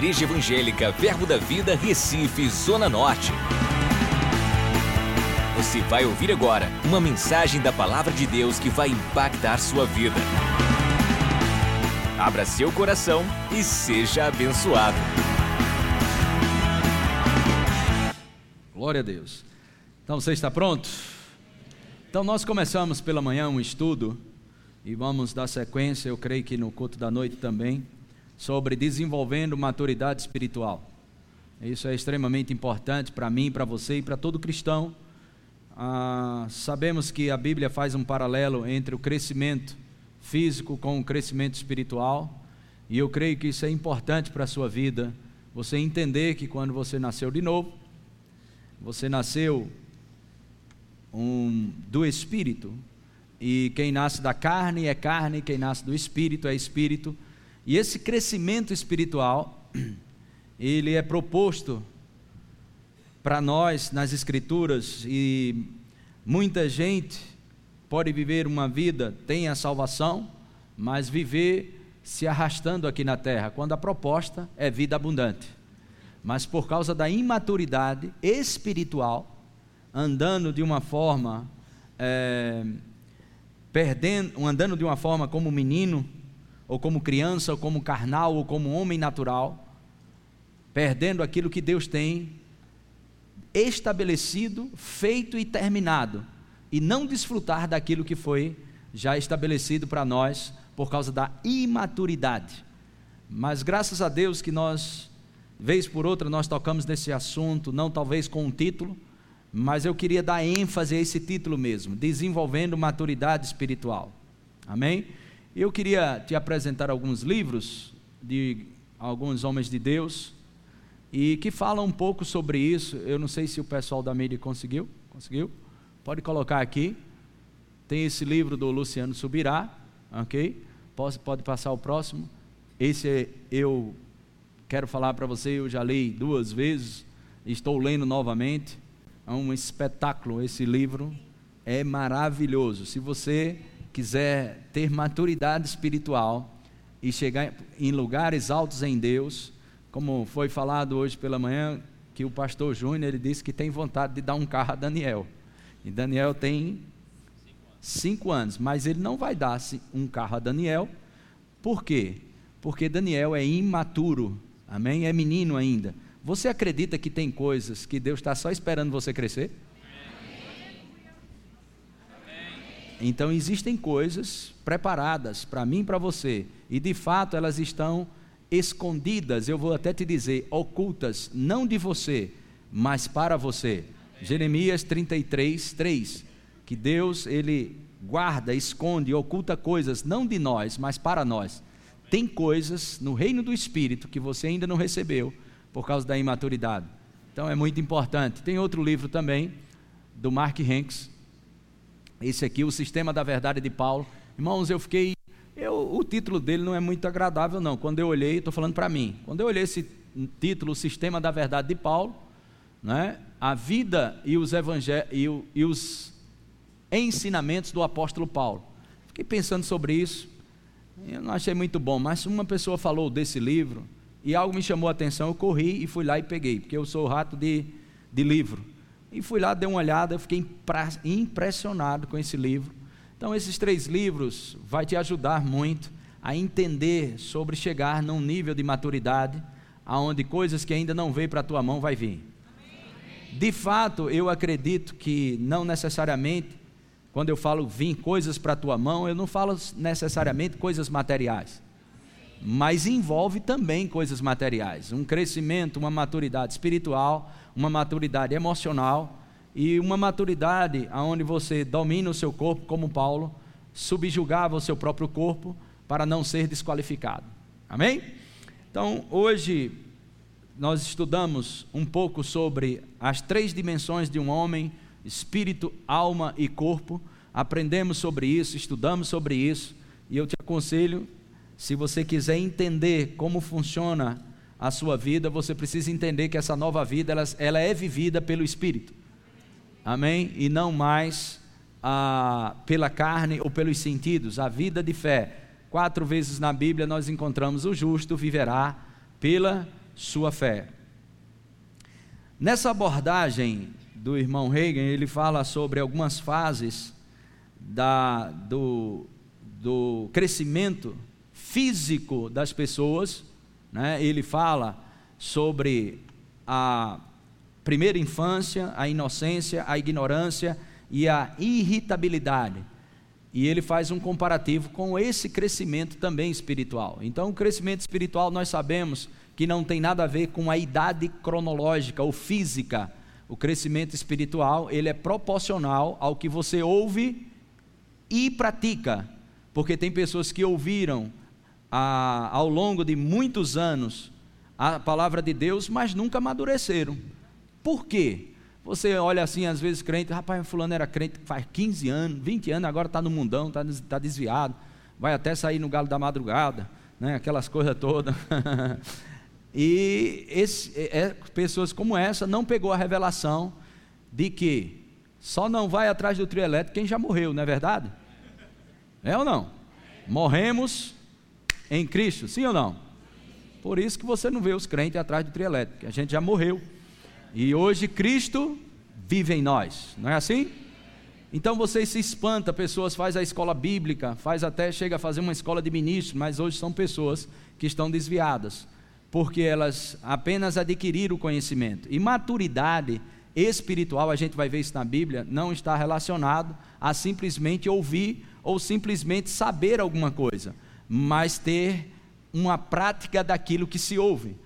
Igreja Evangélica Verbo da Vida, Recife, Zona Norte. Você vai ouvir agora uma mensagem da Palavra de Deus que vai impactar sua vida. Abra seu coração e seja abençoado. Glória a Deus. Então você está pronto? Então nós começamos pela manhã um estudo e vamos dar sequência, eu creio que no culto da noite também, sobre desenvolvendo maturidade espiritual. Isso é extremamente importante para mim, para você e para todo cristão. Ah, sabemos que a Bíblia faz um paralelo entre o crescimento físico com o crescimento espiritual, e eu creio que isso é importante para a sua vida. Você entender que quando você nasceu de novo, você nasceu um, do Espírito, e quem nasce da carne é carne, quem nasce do Espírito é Espírito. E esse crescimento espiritual, ele é proposto para nós nas Escrituras e muita gente pode viver uma vida, tem a salvação, mas viver se arrastando aqui na terra, quando a proposta é vida abundante. Mas por causa da imaturidade espiritual, andando de uma forma, é, perdendo, andando de uma forma como menino, ou como criança, ou como carnal, ou como homem natural, perdendo aquilo que Deus tem estabelecido, feito e terminado, e não desfrutar daquilo que foi já estabelecido para nós por causa da imaturidade. Mas graças a Deus que nós, vez por outra, nós tocamos nesse assunto, não talvez com um título, mas eu queria dar ênfase a esse título mesmo: Desenvolvendo Maturidade Espiritual. Amém? Eu queria te apresentar alguns livros de alguns homens de Deus e que falam um pouco sobre isso. Eu não sei se o pessoal da mídia conseguiu. Conseguiu? Pode colocar aqui. Tem esse livro do Luciano Subirá, ok? Pode, pode passar o próximo. Esse é, eu quero falar para você, eu já li duas vezes, estou lendo novamente. É um espetáculo esse livro, é maravilhoso. Se você quiser ter maturidade espiritual e chegar em lugares altos em Deus, como foi falado hoje pela manhã, que o pastor Júnior ele disse que tem vontade de dar um carro a Daniel. E Daniel tem cinco anos, mas ele não vai dar um carro a Daniel. Por quê? Porque Daniel é imaturo, amém? É menino ainda. Você acredita que tem coisas que Deus está só esperando você crescer? Então existem coisas preparadas para mim e para você, e de fato elas estão escondidas, eu vou até te dizer, ocultas, não de você, mas para você. Jeremias 33, 3. Que Deus, Ele guarda, esconde, oculta coisas, não de nós, mas para nós. Tem coisas no reino do Espírito que você ainda não recebeu, por causa da imaturidade. Então é muito importante. Tem outro livro também, do Mark Hanks, esse aqui, O Sistema da Verdade de Paulo. Irmãos, eu fiquei. Eu, o título dele não é muito agradável, não. Quando eu olhei, estou falando para mim. Quando eu olhei esse título, O Sistema da Verdade de Paulo, né, a vida e os, evangel... e, e os ensinamentos do apóstolo Paulo. Fiquei pensando sobre isso. Eu não achei muito bom, mas uma pessoa falou desse livro e algo me chamou a atenção. Eu corri e fui lá e peguei, porque eu sou rato de, de livro. E fui lá, dei uma olhada, fiquei impressionado com esse livro. Então, esses três livros vai te ajudar muito a entender sobre chegar num nível de maturidade aonde coisas que ainda não veio para a tua mão vai vir. De fato, eu acredito que não necessariamente quando eu falo vir coisas para a tua mão, eu não falo necessariamente coisas materiais. Mas envolve também coisas materiais, um crescimento, uma maturidade espiritual, uma maturidade emocional e uma maturidade onde você domina o seu corpo, como Paulo, subjugava o seu próprio corpo para não ser desqualificado. Amém? Então, hoje nós estudamos um pouco sobre as três dimensões de um homem: espírito, alma e corpo. Aprendemos sobre isso, estudamos sobre isso, e eu te aconselho, se você quiser entender como funciona a sua vida, você precisa entender que essa nova vida ela, ela é vivida pelo Espírito. Amém? E não mais ah, pela carne ou pelos sentidos. A vida de fé. Quatro vezes na Bíblia nós encontramos o justo viverá pela sua fé. Nessa abordagem do irmão Reagan, ele fala sobre algumas fases da, do, do crescimento físico das pessoas. Né? Ele fala sobre a primeira infância, a inocência, a ignorância e a irritabilidade. E ele faz um comparativo com esse crescimento também espiritual. Então, o crescimento espiritual nós sabemos que não tem nada a ver com a idade cronológica ou física. O crescimento espiritual, ele é proporcional ao que você ouve e pratica. Porque tem pessoas que ouviram a, ao longo de muitos anos a palavra de Deus, mas nunca amadureceram. Por quê? Você olha assim, às vezes, crente, rapaz, fulano era crente faz 15 anos, 20 anos, agora está no mundão, está tá desviado, vai até sair no galo da madrugada, né, aquelas coisas todas. e esse, é, pessoas como essa não pegou a revelação de que só não vai atrás do trio elétrico quem já morreu, não é verdade? É ou não? Morremos em Cristo, sim ou não? Por isso que você não vê os crentes atrás do trio elétrico, a gente já morreu. E hoje Cristo vive em nós, não é assim? Então você se espanta, pessoas faz a escola bíblica, faz até chega a fazer uma escola de ministros, mas hoje são pessoas que estão desviadas, porque elas apenas adquiriram o conhecimento. E maturidade espiritual, a gente vai ver isso na Bíblia, não está relacionado a simplesmente ouvir ou simplesmente saber alguma coisa, mas ter uma prática daquilo que se ouve.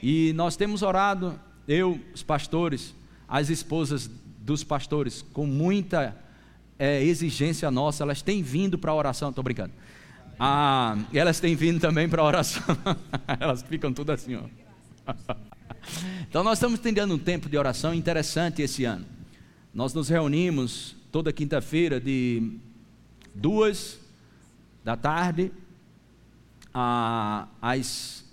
E nós temos orado eu, os pastores, as esposas dos pastores, com muita é, exigência nossa, elas têm vindo para a oração, estou brincando. Ah, elas têm vindo também para a oração, elas ficam tudo assim, ó. Então nós estamos tendo um tempo de oração interessante esse ano. Nós nos reunimos toda quinta-feira de duas da tarde às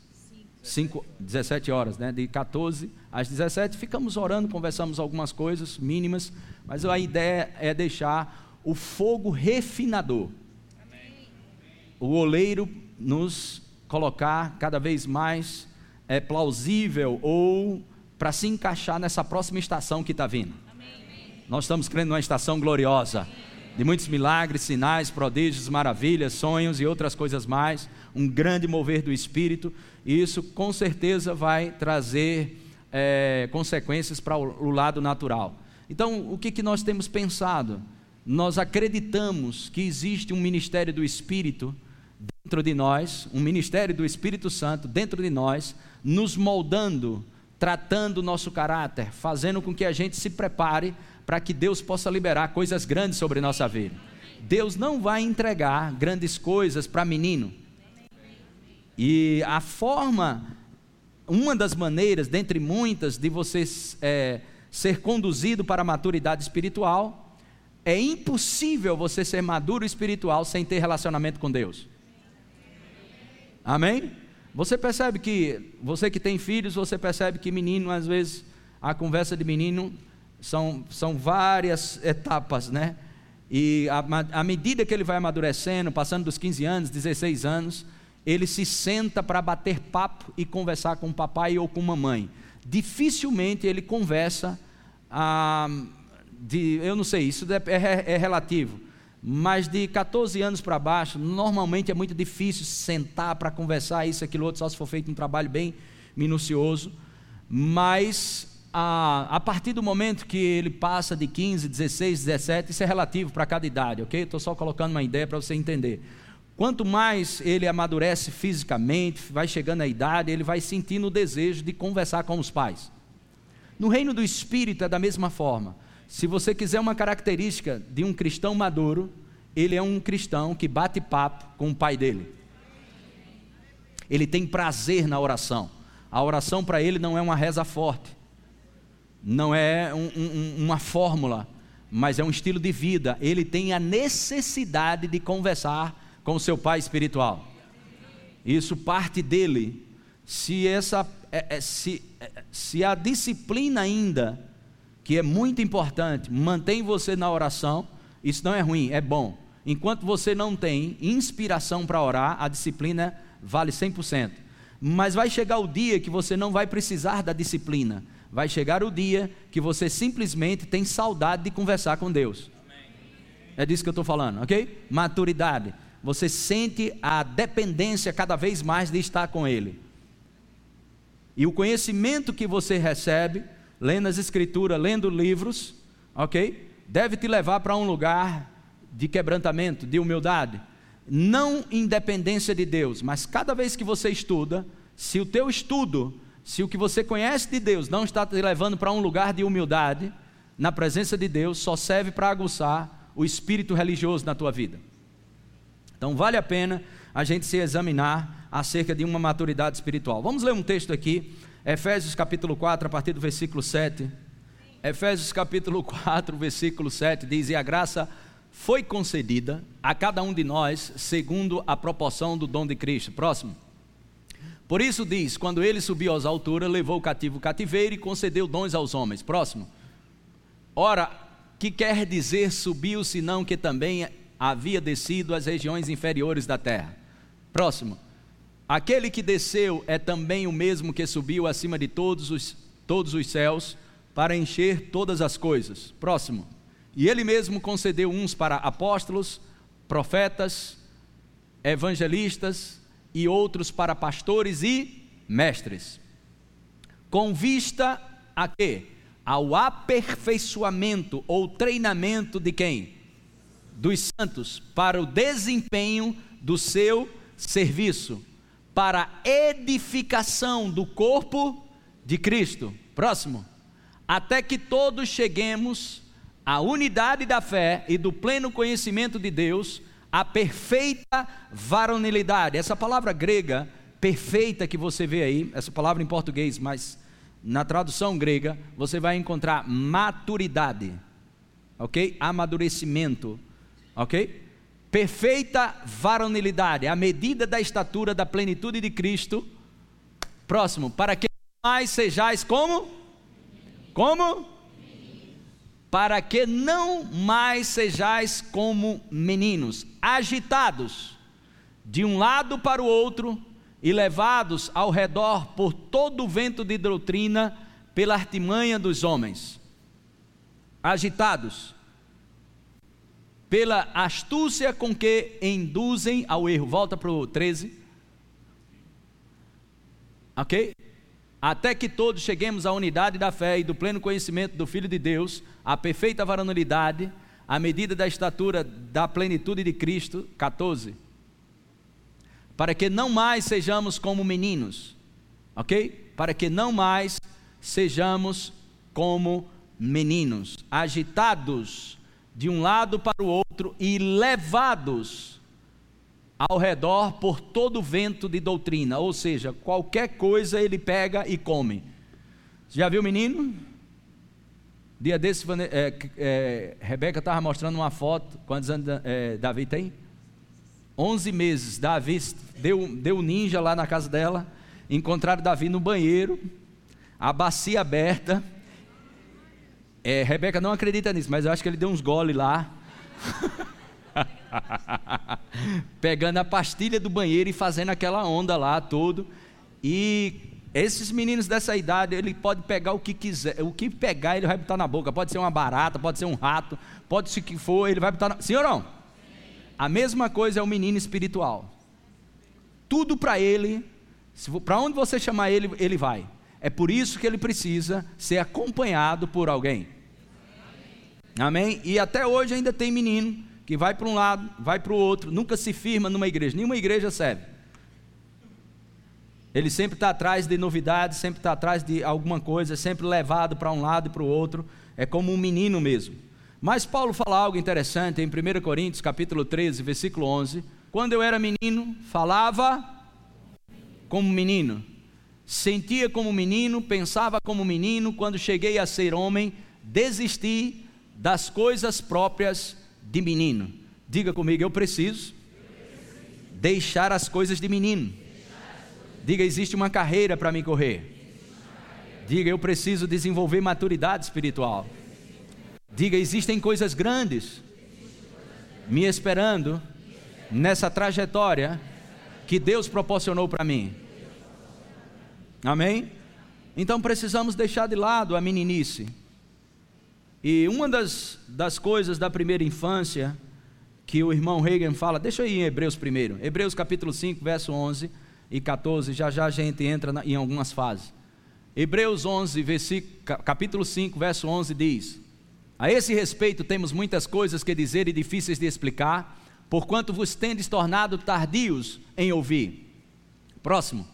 5, 17 horas, né? De 14 às 17, ficamos orando, conversamos algumas coisas mínimas, mas a ideia é deixar o fogo refinador. Amém. O oleiro nos colocar cada vez mais é, plausível ou para se encaixar nessa próxima estação que está vindo. Amém. Nós estamos crendo numa estação gloriosa, de muitos milagres, sinais, prodígios, maravilhas, sonhos e outras coisas mais, um grande mover do Espírito, e isso com certeza vai trazer é, consequências para o, lado natural. Então, o que, que nós temos pensado? Nós acreditamos que existe um ministério do Espírito dentro de nós, um ministério do Espírito Santo dentro de nós, nos moldando, tratando o nosso caráter, fazendo com que a gente se prepare para que Deus possa liberar coisas grandes sobre nossa vida. Deus não vai entregar grandes coisas para menino. E a forma uma das maneiras, dentre muitas, de você é, ser conduzido para a maturidade espiritual, é impossível você ser maduro espiritual sem ter relacionamento com Deus. Amém? Você percebe que, você que tem filhos, você percebe que menino, às vezes, a conversa de menino são, são várias etapas, né? E à medida que ele vai amadurecendo, passando dos 15 anos, 16 anos, ele se senta para bater papo e conversar com o papai ou com mamãe. Dificilmente ele conversa, ah, de, eu não sei, isso é, é, é relativo, mas de 14 anos para baixo, normalmente é muito difícil sentar para conversar isso, aquilo, outro, só se for feito um trabalho bem minucioso, mas a, a, partir do momento que ele passa de 15, 16, 17, isso é relativo para cada idade, ok? Estou só colocando uma ideia para você entender. Quanto mais ele amadurece fisicamente, vai chegando à idade, ele vai sentindo o desejo de conversar com os pais. No reino do espírito é da mesma forma. Se você quiser uma característica de um cristão maduro, ele é um cristão que bate papo com o pai dele. Ele tem prazer na oração. A oração para ele não é uma reza forte, não é um, um, uma fórmula, mas é um estilo de vida. Ele tem a necessidade de conversar com o seu pai espiritual. Isso parte dele. Se essa é, é, se, é, se a disciplina ainda, que é muito importante, mantém você na oração, isso não é ruim, é bom. Enquanto você não tem inspiração para orar, a disciplina vale 100%. Mas vai chegar o dia que você não vai precisar da disciplina. Vai chegar o dia que você simplesmente tem saudade de conversar com Deus. É disso que eu estou falando, ok? Maturidade. Você sente a dependência cada vez mais de estar com Ele. E o conhecimento que você recebe, lendo as Escrituras, lendo livros, ok? Deve te levar para um lugar de quebrantamento, de humildade. Não independência de Deus, mas cada vez que você estuda, se o teu estudo, se o que você conhece de Deus não está te levando para um lugar de humildade, na presença de Deus, só serve para aguçar o espírito religioso na tua vida. Então vale a pena a gente se examinar acerca de uma maturidade espiritual. Vamos ler um texto aqui, Efésios capítulo 4, a partir do versículo 7. Efésios capítulo 4, versículo 7 diz: E a graça foi concedida a cada um de nós segundo a proporção do dom de Cristo. Próximo. Por isso diz: quando ele subiu às alturas, levou o cativo o cativeiro e concedeu dons aos homens. Próximo. Ora, que quer dizer subiu, senão que também havia descido às regiões inferiores da terra? Próximo. Aquele que desceu é também o mesmo que subiu acima de todos os, todos os céus para encher todas as coisas. Próximo. E ele mesmo concedeu uns para apóstolos, profetas, evangelistas e outros para pastores e mestres. Com vista a quê? Ao aperfeiçoamento ou treinamento de quem? Dos santos, para o desempenho do seu serviço, para edificação do corpo de Cristo. Próximo até que todos cheguemos à unidade da fé e do pleno conhecimento de Deus, à perfeita varonilidade. Essa palavra grega, perfeita, que você vê aí, essa palavra em português, mas na tradução grega, você vai encontrar maturidade, ok? Amadurecimento, ok? Perfeita varonilidade, a medida da estatura da plenitude de Cristo. Próximo, para que mais sejais como? Como? Para que não mais sejais como meninos, agitados de um lado para o outro e levados ao redor por todo o vento de doutrina pela artimanha dos homens. Agitados pela astúcia com que induzem ao erro. Volta para o 13. Ok? Até que todos cheguemos à unidade da fé e do pleno conhecimento do Filho de Deus, à perfeita varonilidade, à medida da estatura da plenitude de Cristo. 14. Para que não mais sejamos como meninos, ok? Para que não mais sejamos como meninos, agitados de um lado para o outro e levados ao redor por todo vento de doutrina, ou seja, qualquer coisa ele pega e come. Já viu o menino? Dia desse, é, é, Rebeca estava mostrando uma foto. Quantos anos é, Davi tem? 11 meses. Davi deu, deu ninja lá na casa dela. Encontraram Davi no banheiro, a bacia aberta. É, Rebeca não acredita nisso, mas eu acho que ele deu uns goles lá. Pegando a pastilha do banheiro e fazendo aquela onda lá, tudo. E esses meninos dessa idade, ele pode pegar o que quiser, o que pegar ele vai botar na boca. Pode ser uma barata, pode ser um rato, pode ser o que for, ele vai botar na... Não? A mesma coisa é o menino espiritual. Tudo para ele, para onde você chamar ele, ele vai. É por isso que ele precisa ser acompanhado por alguém. Amém? E até hoje ainda tem menino que vai para um lado, vai para o outro, nunca se firma numa igreja, nenhuma igreja serve. Ele sempre está atrás de novidades, sempre está atrás de alguma coisa, sempre levado para um lado e para o outro, é como um menino mesmo. Mas Paulo fala algo interessante em 1 Coríntios, capítulo 13, versículo 11. Quando eu era menino, falava como menino, sentia como menino, pensava como menino, quando cheguei a ser homem, desisti das coisas próprias de menino. Diga comigo, eu preciso deixar as coisas de menino. Diga, existe uma carreira para me correr. Diga, eu preciso desenvolver maturidade espiritual. Diga, existem coisas grandes me esperando nessa trajetória que Deus proporcionou para mim. Amém? Então precisamos deixar de lado a meninice. E uma das, das coisas da primeira infância que o irmão Reagan fala, deixa eu ir em Hebreus primeiro, Hebreus capítulo 5, verso 11 e 14, já já a gente entra na, em algumas fases. Hebreus 11, versículo, capítulo 5, verso 11 diz: A esse respeito temos muitas coisas que dizer e difíceis de explicar, porquanto vos tendes tornado tardios em ouvir. Próximo.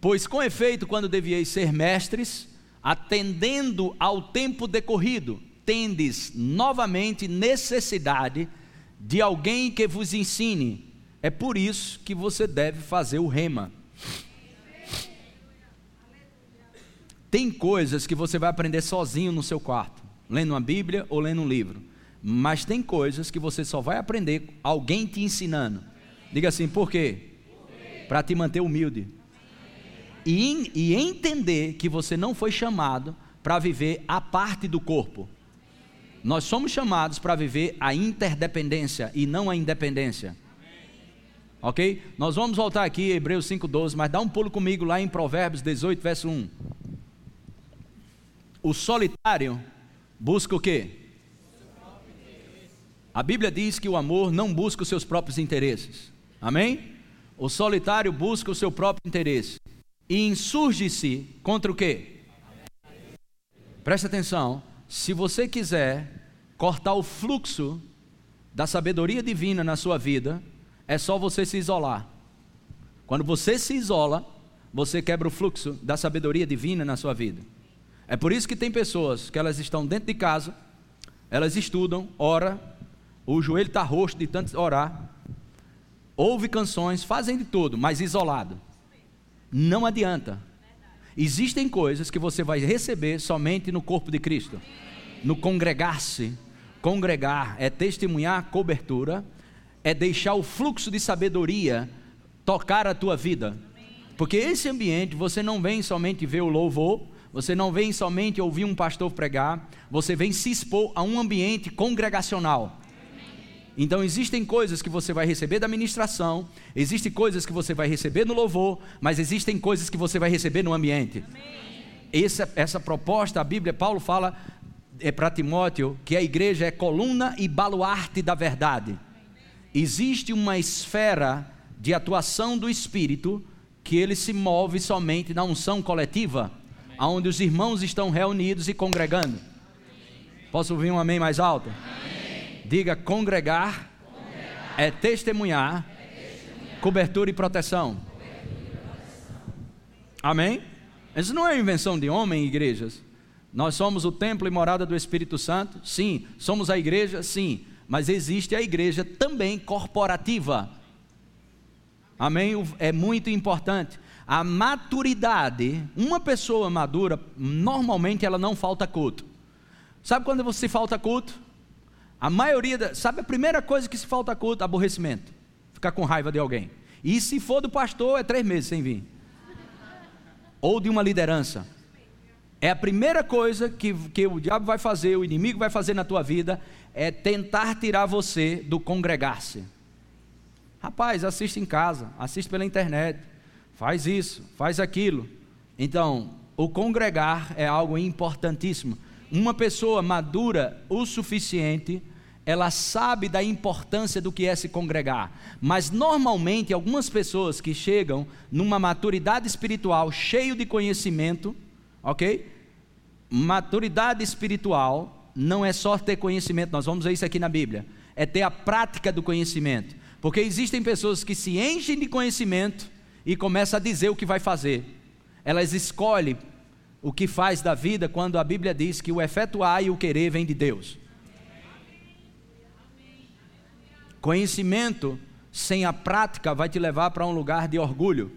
Pois com efeito, quando devieis ser mestres, atendendo ao tempo decorrido, tendes novamente necessidade de alguém que vos ensine. É por isso que você deve fazer o rema. Tem coisas que você vai aprender sozinho no seu quarto, lendo uma Bíblia ou lendo um livro. Mas tem coisas que você só vai aprender alguém te ensinando. Diga assim, por quê? Para te manter humilde. E, e entender que você não foi chamado para viver a parte do corpo. Nós somos chamados para viver a interdependência e não a independência. Ok? Nós vamos voltar aqui, Hebreus 5,12, mas dá um pulo comigo lá em Provérbios 18, verso 1. O solitário busca o quê? A Bíblia diz que o amor não busca os seus próprios interesses. Amém? O solitário busca o seu próprio interesse e insurge-se contra o quê? Preste atenção, se você quiser cortar o fluxo da sabedoria divina na sua vida, é só você se isolar. Quando você se isola, você quebra o fluxo da sabedoria divina na sua vida. É por isso que tem pessoas que elas estão dentro de casa, elas estudam, ora, o joelho está roxo de tanto orar, ouve canções, fazem de tudo, mas isolado. Não adianta. Existem coisas que você vai receber somente no corpo de Cristo, no congregar-se. Congregar é testemunhar cobertura, é deixar o fluxo de sabedoria tocar a tua vida. Porque esse ambiente você não vem somente ver o louvor, você não vem somente ouvir um pastor pregar, você vem se expor a um ambiente congregacional. Então existem coisas que você vai receber da ministração, existem coisas que você vai receber no louvor, mas existem coisas que você vai receber no ambiente. Essa, essa proposta, a Bíblia, Paulo fala é para Timóteo que a igreja é coluna e baluarte da verdade. Existe uma esfera de atuação do Espírito que ele se move somente na unção coletiva, onde os irmãos estão reunidos e congregando. Posso ouvir um amém mais alto? Amém. Diga congregar, congregar. É, testemunhar, é testemunhar, cobertura e proteção. Cobertura e proteção. Amém? Isso não é invenção de homem, igrejas. Nós somos o templo e morada do Espírito Santo? Sim. Somos a igreja? Sim. Mas existe a igreja também corporativa. Amém? É muito importante. A maturidade, uma pessoa madura, normalmente ela não falta culto. Sabe quando você falta culto? A maioria, da, sabe a primeira coisa que se falta culto? Aborrecimento. Ficar com raiva de alguém. E se for do pastor, é três meses sem vir. Ou de uma liderança. É a primeira coisa que, que o diabo vai fazer, o inimigo vai fazer na tua vida, é tentar tirar você do congregar-se. Rapaz, assiste em casa, assiste pela internet, faz isso, faz aquilo. Então, o congregar é algo importantíssimo. Uma pessoa madura o suficiente ela sabe da importância do que é se congregar. Mas normalmente algumas pessoas que chegam numa maturidade espiritual, cheio de conhecimento, ok? Maturidade espiritual não é só ter conhecimento, nós vamos ver isso aqui na Bíblia, é ter a prática do conhecimento. Porque existem pessoas que se enchem de conhecimento e começam a dizer o que vai fazer. Elas escolhem o que faz da vida quando a Bíblia diz que o efetuar e o querer vem de Deus. Conhecimento sem a prática vai te levar para um lugar de orgulho,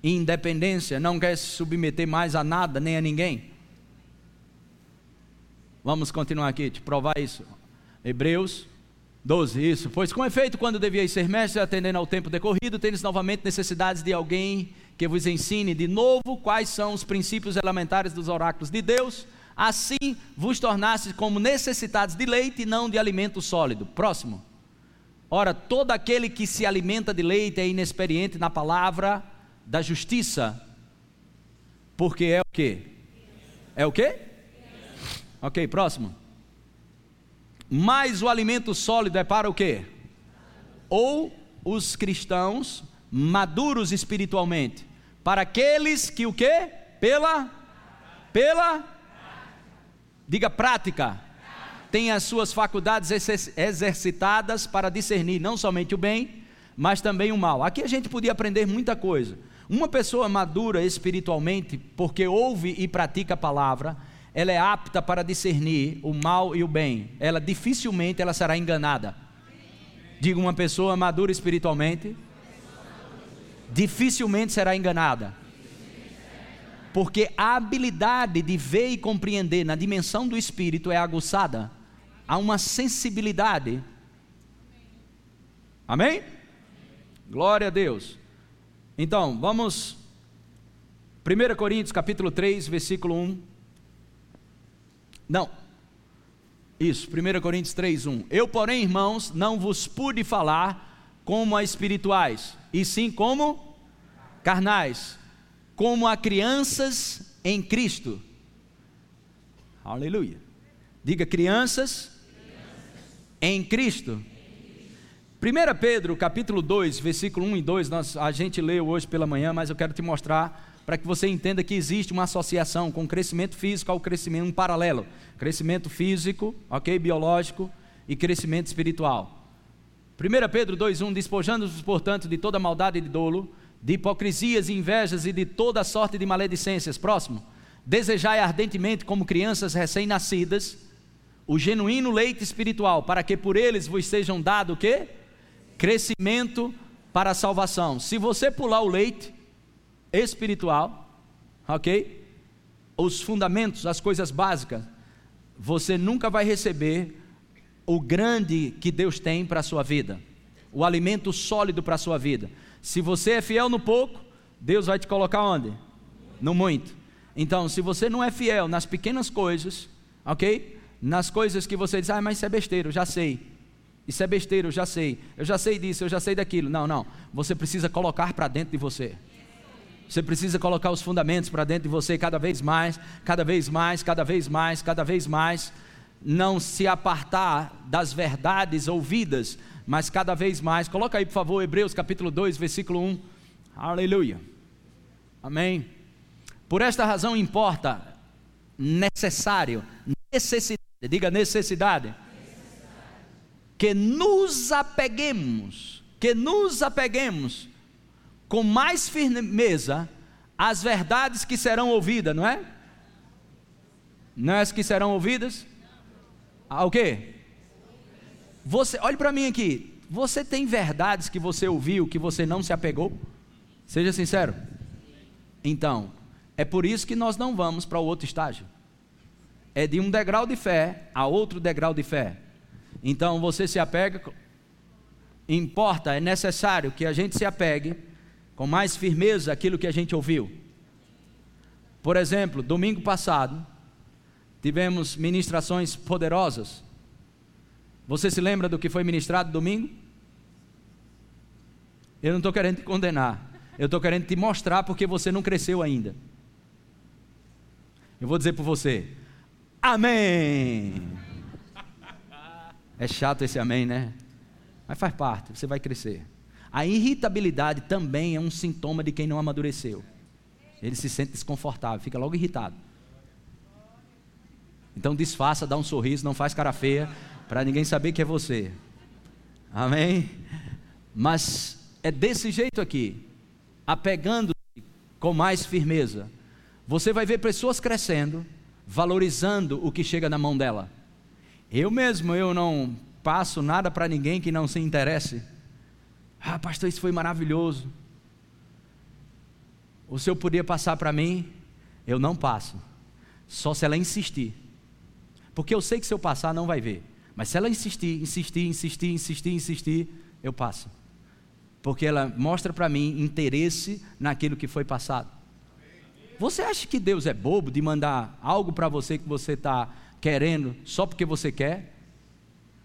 independência, não quer se submeter mais a nada nem a ninguém. Vamos continuar aqui, te provar isso. Hebreus 12, isso. Pois com efeito, quando deviais ser mestres, atendendo ao tempo decorrido, tendes novamente necessidades de alguém que vos ensine de novo quais são os princípios elementares dos oráculos de Deus. Assim vos tornastes como necessitados de leite e não de alimento sólido. Próximo. Ora, todo aquele que se alimenta de leite é inexperiente na palavra da justiça, porque é o quê? É o quê? Ok, próximo. Mas o alimento sólido é para o quê? Ou os cristãos maduros espiritualmente, para aqueles que o quê? Pela pela diga prática, tem as suas faculdades exercitadas para discernir não somente o bem, mas também o mal. Aqui a gente podia aprender muita coisa. Uma pessoa madura espiritualmente, porque ouve e pratica a palavra, ela é apta para discernir o mal e o bem. Ela dificilmente ela será enganada. Diga uma pessoa madura espiritualmente, dificilmente será enganada. Porque a habilidade de ver e compreender na dimensão do espírito é aguçada. Há uma sensibilidade. Amém? Glória a Deus. Então, vamos 1 Coríntios capítulo 3, versículo 1. Não. Isso, 1 Coríntios 3, 1. Eu, porém, irmãos, não vos pude falar como a espirituais, e sim como carnais, como a crianças em Cristo. Aleluia. Diga crianças, em Cristo. 1 Pedro, capítulo 2, versículo 1 e 2, nós, a gente leu hoje pela manhã, mas eu quero te mostrar para que você entenda que existe uma associação com o crescimento físico ao crescimento um paralelo. Crescimento físico, ok, biológico e crescimento espiritual. 1 Pedro 2,1: Despojando-vos, portanto, de toda maldade e de dolo, de hipocrisias e invejas e de toda sorte de maledicências. Próximo. Desejai ardentemente, como crianças recém-nascidas, o genuíno leite espiritual, para que por eles vos sejam dado o quê? Crescimento para a salvação. Se você pular o leite, espiritual, ok? Os fundamentos, as coisas básicas, você nunca vai receber o grande que Deus tem para a sua vida, o alimento sólido para a sua vida. Se você é fiel no pouco, Deus vai te colocar onde? No muito. Então, se você não é fiel nas pequenas coisas, ok? Nas coisas que você diz, ah, mas isso é besteira, eu já sei. Isso é besteira, eu já sei. Eu já sei disso, eu já sei daquilo. Não, não. Você precisa colocar para dentro de você. Você precisa colocar os fundamentos para dentro de você cada vez mais, cada vez mais, cada vez mais, cada vez mais. Não se apartar das verdades ouvidas, mas cada vez mais. Coloca aí, por favor, Hebreus capítulo 2, versículo 1. Aleluia. Amém. Por esta razão importa, necessário, necessidade, diga necessidade, necessidade. que nos apeguemos, que nos apeguemos com mais firmeza as verdades que serão ouvidas, não é? Não é as que serão ouvidas? Ah, o quê? Você, olhe para mim aqui. Você tem verdades que você ouviu que você não se apegou? Seja sincero. Então, é por isso que nós não vamos para o outro estágio. É de um degrau de fé a outro degrau de fé. Então você se apega. Importa, é necessário que a gente se apegue com mais firmeza aquilo que a gente ouviu. Por exemplo, domingo passado, tivemos ministrações poderosas. Você se lembra do que foi ministrado domingo? Eu não estou querendo te condenar, eu estou querendo te mostrar porque você não cresceu ainda. Eu vou dizer para você: Amém! É chato esse amém, né? Mas faz parte, você vai crescer. A irritabilidade também é um sintoma de quem não amadureceu. Ele se sente desconfortável, fica logo irritado. Então disfarça, dá um sorriso, não faz cara feia, para ninguém saber que é você. Amém? Mas é desse jeito aqui, apegando-se com mais firmeza. Você vai ver pessoas crescendo, valorizando o que chega na mão dela. Eu mesmo, eu não passo nada para ninguém que não se interesse. Ah, pastor, isso foi maravilhoso. O senhor podia passar para mim? Eu não passo. Só se ela insistir. Porque eu sei que se eu passar não vai ver. Mas se ela insistir, insistir, insistir, insistir, insistir, eu passo. Porque ela mostra para mim interesse naquilo que foi passado. Você acha que Deus é bobo de mandar algo para você que você está querendo só porque você quer?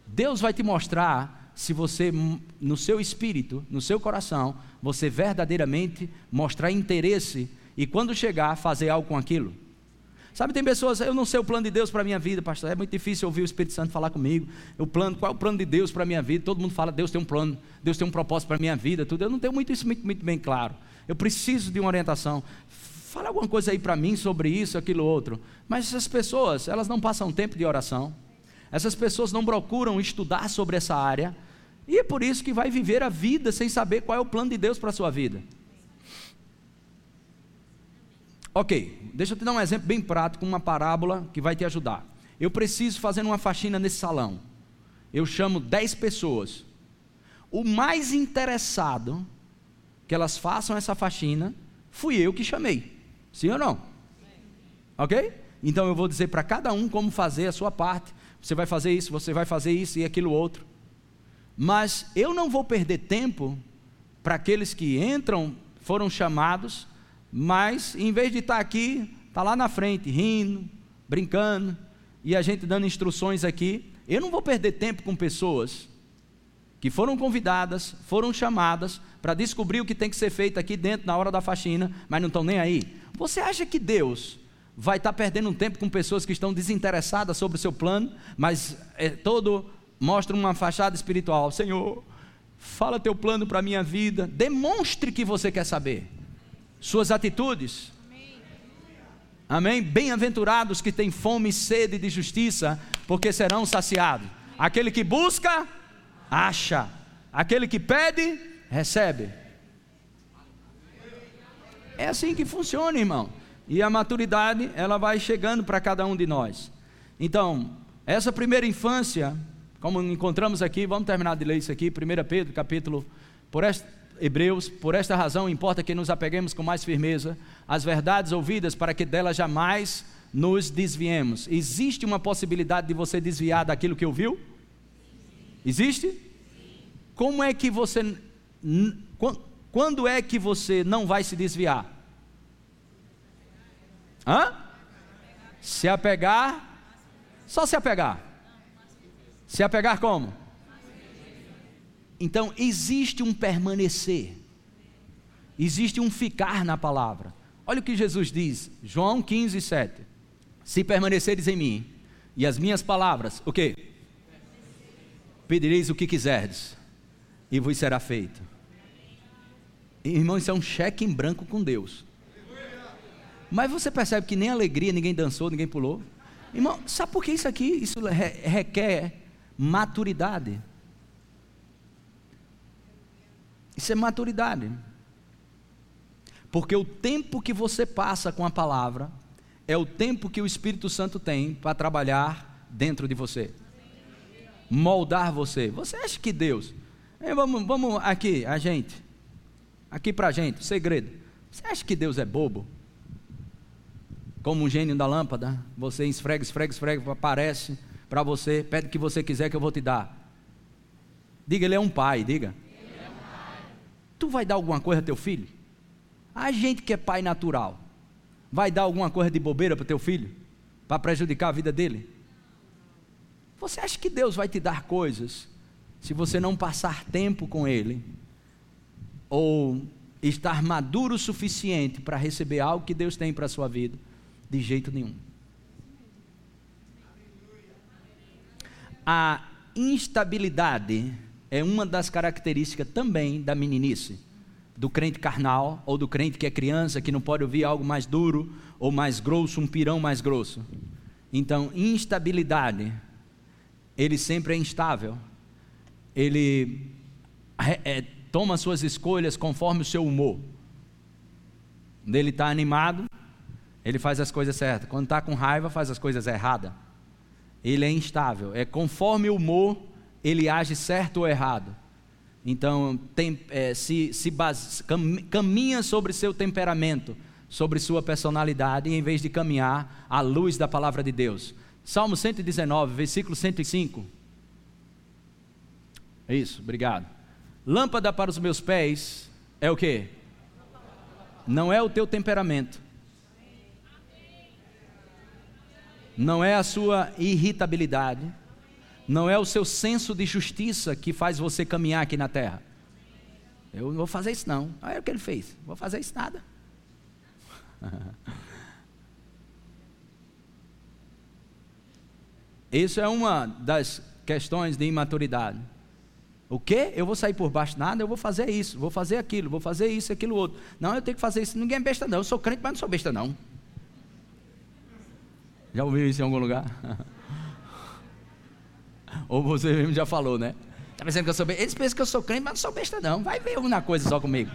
Deus vai te mostrar se você, no seu espírito, no seu coração, você verdadeiramente mostrar interesse e quando chegar, fazer algo com aquilo. Sabe, tem pessoas, eu não sei o plano de Deus para a minha vida, pastor. É muito difícil ouvir o Espírito Santo falar comigo. O plano, qual é o plano de Deus para a minha vida? Todo mundo fala, Deus tem um plano, Deus tem um propósito para a minha vida, tudo. Eu não tenho muito isso muito, muito bem claro. Eu preciso de uma orientação. Fala alguma coisa aí para mim sobre isso, aquilo, outro. Mas essas pessoas, elas não passam tempo de oração. Essas pessoas não procuram estudar sobre essa área. E é por isso que vai viver a vida sem saber qual é o plano de Deus para a sua vida. Ok, deixa eu te dar um exemplo bem prático, uma parábola que vai te ajudar. Eu preciso fazer uma faxina nesse salão. Eu chamo 10 pessoas. O mais interessado que elas façam essa faxina fui eu que chamei. Sim ou não? Ok? Então eu vou dizer para cada um como fazer a sua parte. Você vai fazer isso, você vai fazer isso e aquilo outro. Mas eu não vou perder tempo para aqueles que entram, foram chamados mas em vez de estar aqui, está lá na frente, rindo, brincando, e a gente dando instruções aqui. Eu não vou perder tempo com pessoas que foram convidadas, foram chamadas para descobrir o que tem que ser feito aqui dentro na hora da faxina, mas não estão nem aí. Você acha que Deus vai estar perdendo um tempo com pessoas que estão desinteressadas sobre o seu plano, mas é todo mostra uma fachada espiritual? Senhor, fala teu plano para a minha vida, demonstre que você quer saber suas atitudes. Amém? Bem-aventurados que têm fome e sede de justiça, porque serão saciados. Aquele que busca, acha. Aquele que pede, recebe. É assim que funciona, irmão. E a maturidade, ela vai chegando para cada um de nós. Então, essa primeira infância, como encontramos aqui, vamos terminar de ler isso aqui, 1 Pedro, capítulo, por esta, Hebreus, por esta razão importa que nos apeguemos com mais firmeza às verdades ouvidas para que delas jamais nos desviemos. Existe uma possibilidade de você desviar daquilo que ouviu? Existe? Como é que você quando é que você não vai se desviar? Hã? Se apegar? Só se apegar. Se apegar como? Então, existe um permanecer, existe um ficar na palavra. Olha o que Jesus diz, João 15, 7. Se permaneceres em mim, e as minhas palavras, o que? Pedireis o que quiserdes, e vos será feito. Irmão, isso é um cheque em branco com Deus. Mas você percebe que nem alegria, ninguém dançou, ninguém pulou. Irmão, sabe por que isso aqui? Isso requer maturidade. Isso é maturidade. Porque o tempo que você passa com a palavra é o tempo que o Espírito Santo tem para trabalhar dentro de você, moldar você. Você acha que Deus. Vamos, vamos aqui, a gente. Aqui para a gente, segredo. Você acha que Deus é bobo? Como um gênio da lâmpada, você esfrega, esfrega, esfrega, aparece para você, pede o que você quiser que eu vou te dar. Diga, Ele é um pai, diga. Tu vai dar alguma coisa a teu filho? A gente que é pai natural, vai dar alguma coisa de bobeira para teu filho? Para prejudicar a vida dele? Você acha que Deus vai te dar coisas se você não passar tempo com Ele? Ou estar maduro o suficiente para receber algo que Deus tem para a sua vida? De jeito nenhum. A instabilidade é uma das características também da meninice, do crente carnal ou do crente que é criança, que não pode ouvir algo mais duro ou mais grosso, um pirão mais grosso. Então, instabilidade, ele sempre é instável, ele é, é, toma suas escolhas conforme o seu humor. Quando ele está animado, ele faz as coisas certas. Quando está com raiva, faz as coisas erradas. Ele é instável. É conforme o humor ele age certo ou errado. Então, tem, é, se, se base, caminha sobre seu temperamento, sobre sua personalidade, em vez de caminhar à luz da palavra de Deus. Salmo 119, versículo 105. É isso, obrigado. Lâmpada para os meus pés é o que? Não é o teu temperamento. Não é a sua irritabilidade Não é o seu senso de justiça que faz você caminhar aqui na terra. Eu não vou fazer isso não. É o que ele fez. Não vou fazer isso nada. Isso é uma das questões de imaturidade. O quê? Eu vou sair por baixo nada, eu vou fazer isso, vou fazer aquilo, vou fazer isso, aquilo outro. Não, eu tenho que fazer isso. Ninguém é besta, não. Eu sou crente, mas não sou besta, não. Já ouviu isso em algum lugar? Ou você mesmo já falou, né? Está pensando que eu sou besta? Eles pensam que eu sou crente, mas não sou besta, não. Vai ver uma coisa só comigo.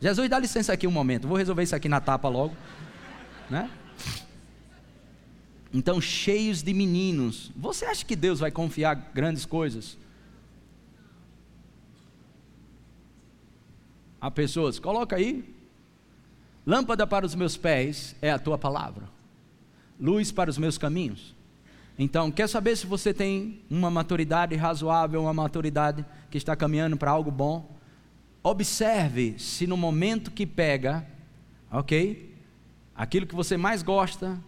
Jesus, dá licença aqui um momento. Vou resolver isso aqui na tapa logo. Né? Então, cheios de meninos. Você acha que Deus vai confiar grandes coisas? A pessoas, coloca aí. Lâmpada para os meus pés é a tua palavra, luz para os meus caminhos. Então, quer saber se você tem uma maturidade razoável, uma maturidade que está caminhando para algo bom? Observe se no momento que pega, ok? Aquilo que você mais gosta,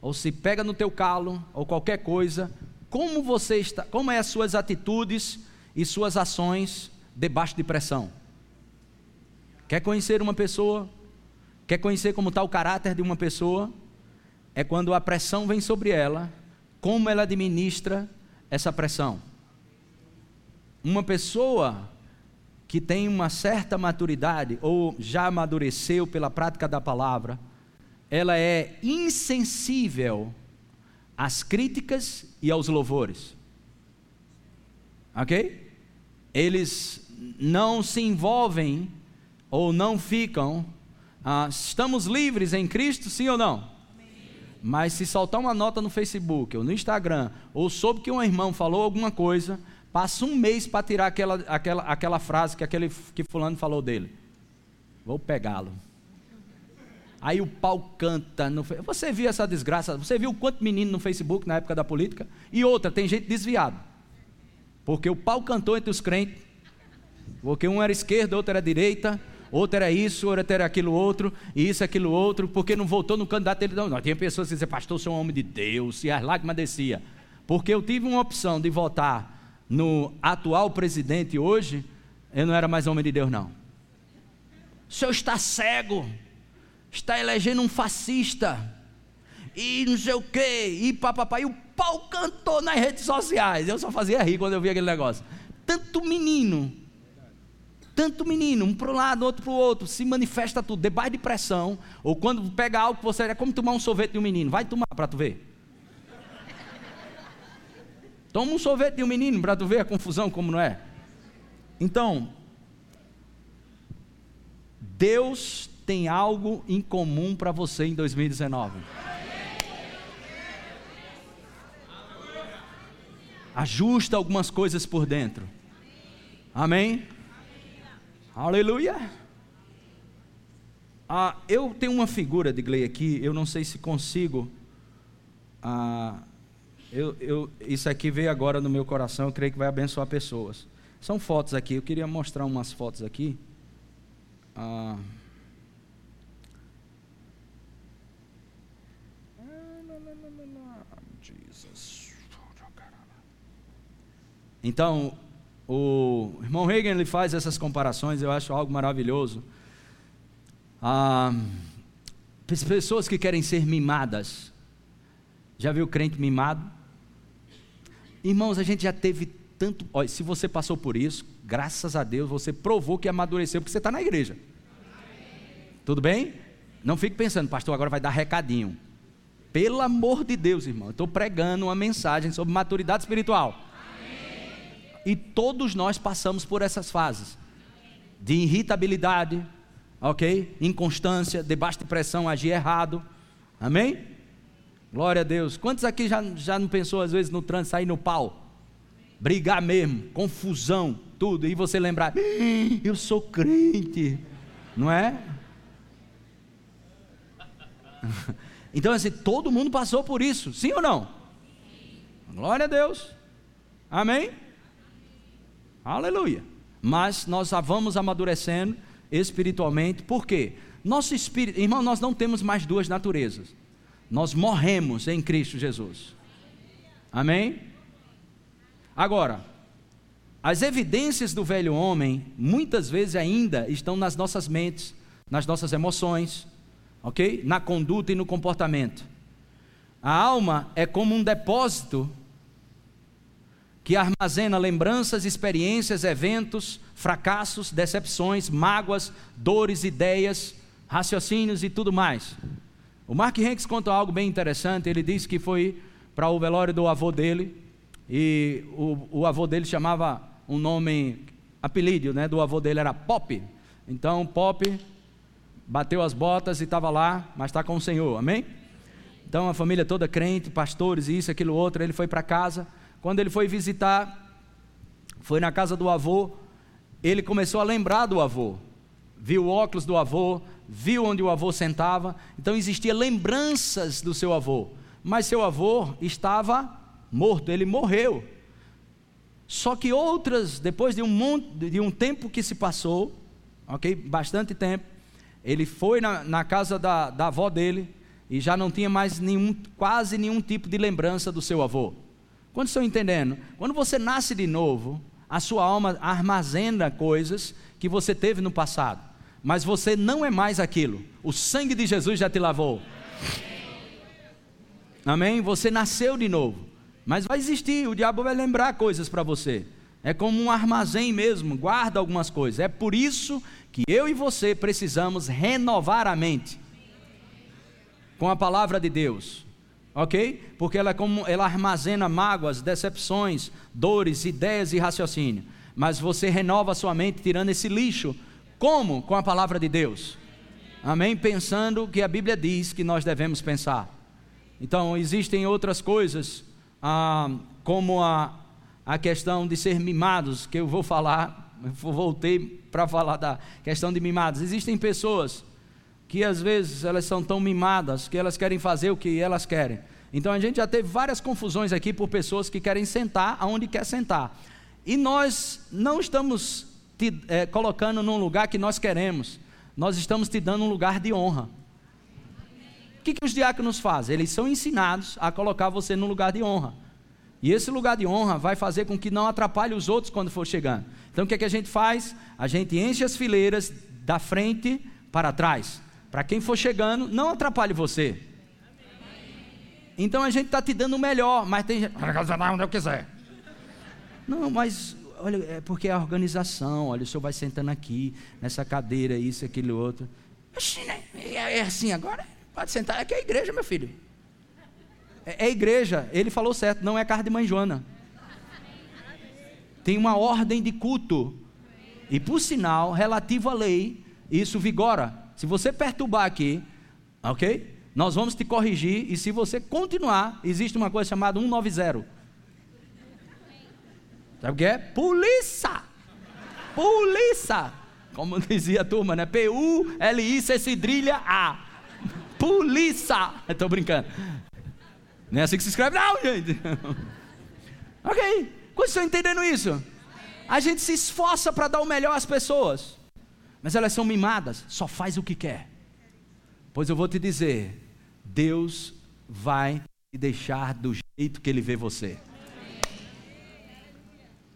ou se pega no teu calo, ou qualquer coisa, como você está, como é as suas atitudes e suas ações debaixo de pressão. Quer conhecer uma pessoa? Quer conhecer como está o caráter de uma pessoa? É quando a pressão vem sobre ela, como ela administra essa pressão. Uma pessoa que tem uma certa maturidade ou já amadureceu pela prática da palavra, ela é insensível às críticas e aos louvores. Ok? Eles não se envolvem ou não ficam. Ah, estamos livres em Cristo, sim ou não? Mas se soltar uma nota no Facebook ou no Instagram, ou soube que um irmão falou alguma coisa, passa um mês para tirar aquela, aquela, aquela frase que aquele que fulano falou dele. Vou pegá-lo. Aí o pau canta. No... Você viu essa desgraça? Você viu quanto menino no Facebook na época da política? E outra, tem gente desviado. Porque o pau cantou entre os crentes. Porque um era esquerda, outro era direita, outro era isso, outro era aquilo outro, e isso, aquilo outro, porque não votou no candidato dele. Não, não. Tinha pessoas que diziam, pastor, você é um homem de Deus, e as lágrimas desciam. Porque eu tive uma opção de votar no atual presidente hoje, eu não era mais homem de Deus, não. O senhor está cego está elegendo um fascista, e não sei o quê, e papapá, e o pau cantou nas redes sociais. Eu só fazia rir quando eu via aquele negócio. Tanto menino, tanto menino, um para um lado, outro para o outro, se manifesta tudo, debaixo de pressão, ou quando pega algo que você é como tomar um sorvete de um menino, vai tomar para tu ver. Toma um sorvete de um menino para tu ver a confusão como não é. Então, Deus tem algo em comum para você em 2019. Ajusta algumas coisas por dentro. Amém? Aleluia. Ah, eu tenho uma figura de Glei aqui, eu não sei se consigo. Ah, eu, eu, isso aqui veio agora no meu coração, eu creio que vai abençoar pessoas. São fotos aqui, eu queria mostrar umas fotos aqui. Ah, Então, o irmão Reagan ele faz essas comparações, eu acho algo maravilhoso. Ah, pessoas que querem ser mimadas. Já viu crente mimado? Irmãos, a gente já teve tanto. Olha, se você passou por isso, graças a Deus, você provou que amadureceu, porque você está na igreja. Tudo bem? Não fique pensando, pastor, agora vai dar recadinho. Pelo amor de Deus, irmão, eu estou pregando uma mensagem sobre maturidade espiritual. E todos nós passamos por essas fases de irritabilidade, ok? Inconstância, debaixo de pressão, agir errado. Amém? Glória a Deus. Quantos aqui já, já não pensou às vezes no trânsito, sair no pau? Brigar mesmo, confusão, tudo. E você lembrar, eu sou crente, não é? Então, assim, todo mundo passou por isso, sim ou não? Glória a Deus. Amém? Aleluia. Mas nós vamos amadurecendo espiritualmente, por quê? Nosso espírito, irmão, nós não temos mais duas naturezas. Nós morremos em Cristo Jesus. Amém? Agora, as evidências do velho homem, muitas vezes ainda estão nas nossas mentes, nas nossas emoções, ok? Na conduta e no comportamento. A alma é como um depósito que armazena lembranças, experiências, eventos, fracassos, decepções, mágoas, dores, ideias, raciocínios e tudo mais. O Mark Hanks conta algo bem interessante. Ele disse que foi para o velório do avô dele e o, o avô dele chamava um nome, apelido né, do avô dele era Pop. Então, Pop bateu as botas e estava lá, mas está com o Senhor, amém? Então, a família toda crente, pastores, isso, aquilo, outro. Ele foi para casa. Quando ele foi visitar, foi na casa do avô, ele começou a lembrar do avô. Viu o óculos do avô, viu onde o avô sentava. Então, existia lembranças do seu avô. Mas seu avô estava morto, ele morreu. Só que outras, depois de um, de um tempo que se passou, ok, bastante tempo, ele foi na, na casa da, da avó dele e já não tinha mais nenhum, quase nenhum tipo de lembrança do seu avô. Quando estão entendendo? Quando você nasce de novo, a sua alma armazena coisas que você teve no passado, mas você não é mais aquilo. O sangue de Jesus já te lavou. Amém? Você nasceu de novo. Mas vai existir, o diabo vai lembrar coisas para você. É como um armazém mesmo, guarda algumas coisas. É por isso que eu e você precisamos renovar a mente com a palavra de Deus. OK? Porque ela é como ela armazena mágoas, decepções, dores, ideias e raciocínio. Mas você renova sua mente tirando esse lixo. Como? Com a palavra de Deus. Amém? Pensando que a Bíblia diz que nós devemos pensar. Então, existem outras coisas ah, como a, a questão de ser mimados, que eu vou falar, voltei para falar da questão de mimados. Existem pessoas que às vezes elas são tão mimadas que elas querem fazer o que elas querem. Então a gente já teve várias confusões aqui por pessoas que querem sentar aonde quer sentar. E nós não estamos te é, colocando num lugar que nós queremos, nós estamos te dando um lugar de honra. O que, que os diáconos fazem? Eles são ensinados a colocar você no lugar de honra. E esse lugar de honra vai fazer com que não atrapalhe os outros quando for chegando. Então o que, é que a gente faz? A gente enche as fileiras da frente para trás. Para quem for chegando, não atrapalhe você. Então a gente está te dando o melhor, mas tem gente. onde eu quiser. Não, mas olha, é porque é a organização, olha, o senhor vai sentando aqui, nessa cadeira, isso, aquilo, outro. Né? É assim agora? Pode sentar, é que é a igreja, meu filho. É, é igreja, ele falou certo, não é carne de mãe Joana. Tem uma ordem de culto. E por sinal, relativo à lei, isso vigora. Se você perturbar aqui, ok? Nós vamos te corrigir e se você continuar, existe uma coisa chamada 190. Sabe o que é? Polícia! Polícia! Como dizia a turma, né? P-U-L-I-C cedrilha A. Polícia! Estou brincando. Não é assim que se escreve, não, gente. ok. Quando estão entendendo isso? A gente se esforça para dar o melhor às pessoas. Mas elas são mimadas, só faz o que quer. Pois eu vou te dizer, Deus vai te deixar do jeito que Ele vê você.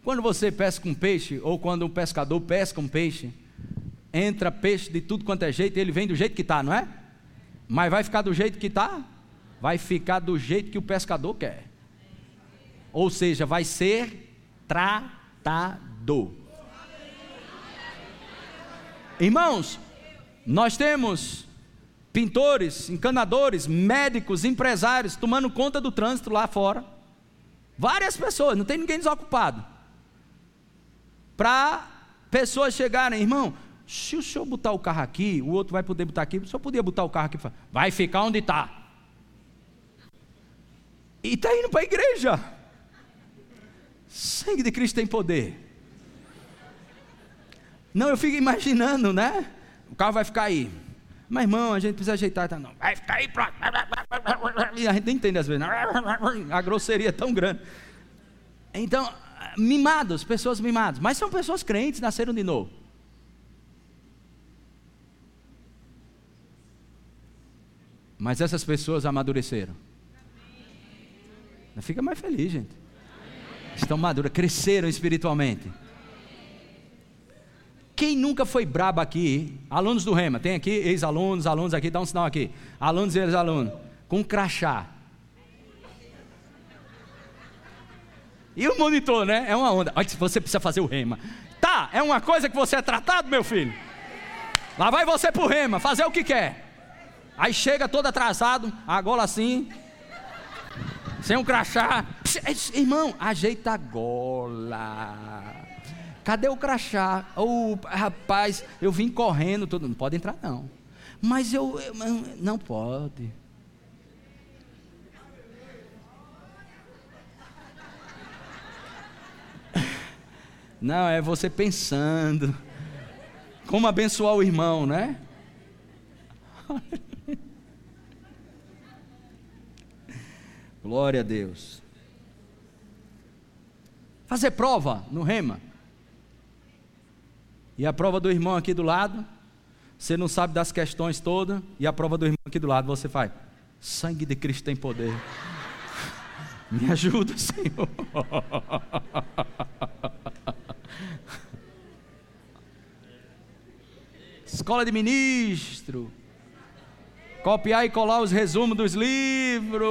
Quando você pesca um peixe, ou quando um pescador pesca um peixe, entra peixe de tudo quanto é jeito, ele vem do jeito que está, não é? Mas vai ficar do jeito que está? Vai ficar do jeito que o pescador quer. Ou seja, vai ser tratado. Irmãos, nós temos pintores, encanadores, médicos, empresários tomando conta do trânsito lá fora. Várias pessoas, não tem ninguém desocupado. Para pessoas chegarem, irmão, se o senhor botar o carro aqui, o outro vai poder botar aqui, o senhor podia botar o carro aqui, vai ficar onde está. E está indo para a igreja. Sangue de Cristo tem poder. Não, eu fico imaginando, né? O carro vai ficar aí. Mas irmão, a gente precisa ajeitar. Tá? Não, vai ficar aí. Pronto. E a gente nem entende às vezes. Não. A grosseria é tão grande. Então, mimados, pessoas mimadas. Mas são pessoas crentes, nasceram de novo. Mas essas pessoas amadureceram. Fica mais feliz, gente. Estão maduras, cresceram espiritualmente. Quem nunca foi brabo aqui, alunos do Rema, tem aqui ex-alunos, alunos aqui, dá um sinal aqui. Alunos e ex-alunos, com crachá. E o monitor, né? É uma onda. Olha, você precisa fazer o rema. Tá, é uma coisa que você é tratado, meu filho. Lá vai você pro rema, fazer o que quer. Aí chega todo atrasado, agora assim, sem um crachá. Irmão, ajeita a gola. Cadê o crachá? Oh, rapaz, eu vim correndo, todo. Não pode entrar, não. Mas eu. eu não pode. Não, é você pensando. Como abençoar o irmão, né? Glória a Deus. Fazer prova no rema. E a prova do irmão aqui do lado, você não sabe das questões todas, e a prova do irmão aqui do lado você faz. Sangue de Cristo tem poder. Me ajuda, Senhor. Escola de ministro. Copiar e colar os resumos dos livros.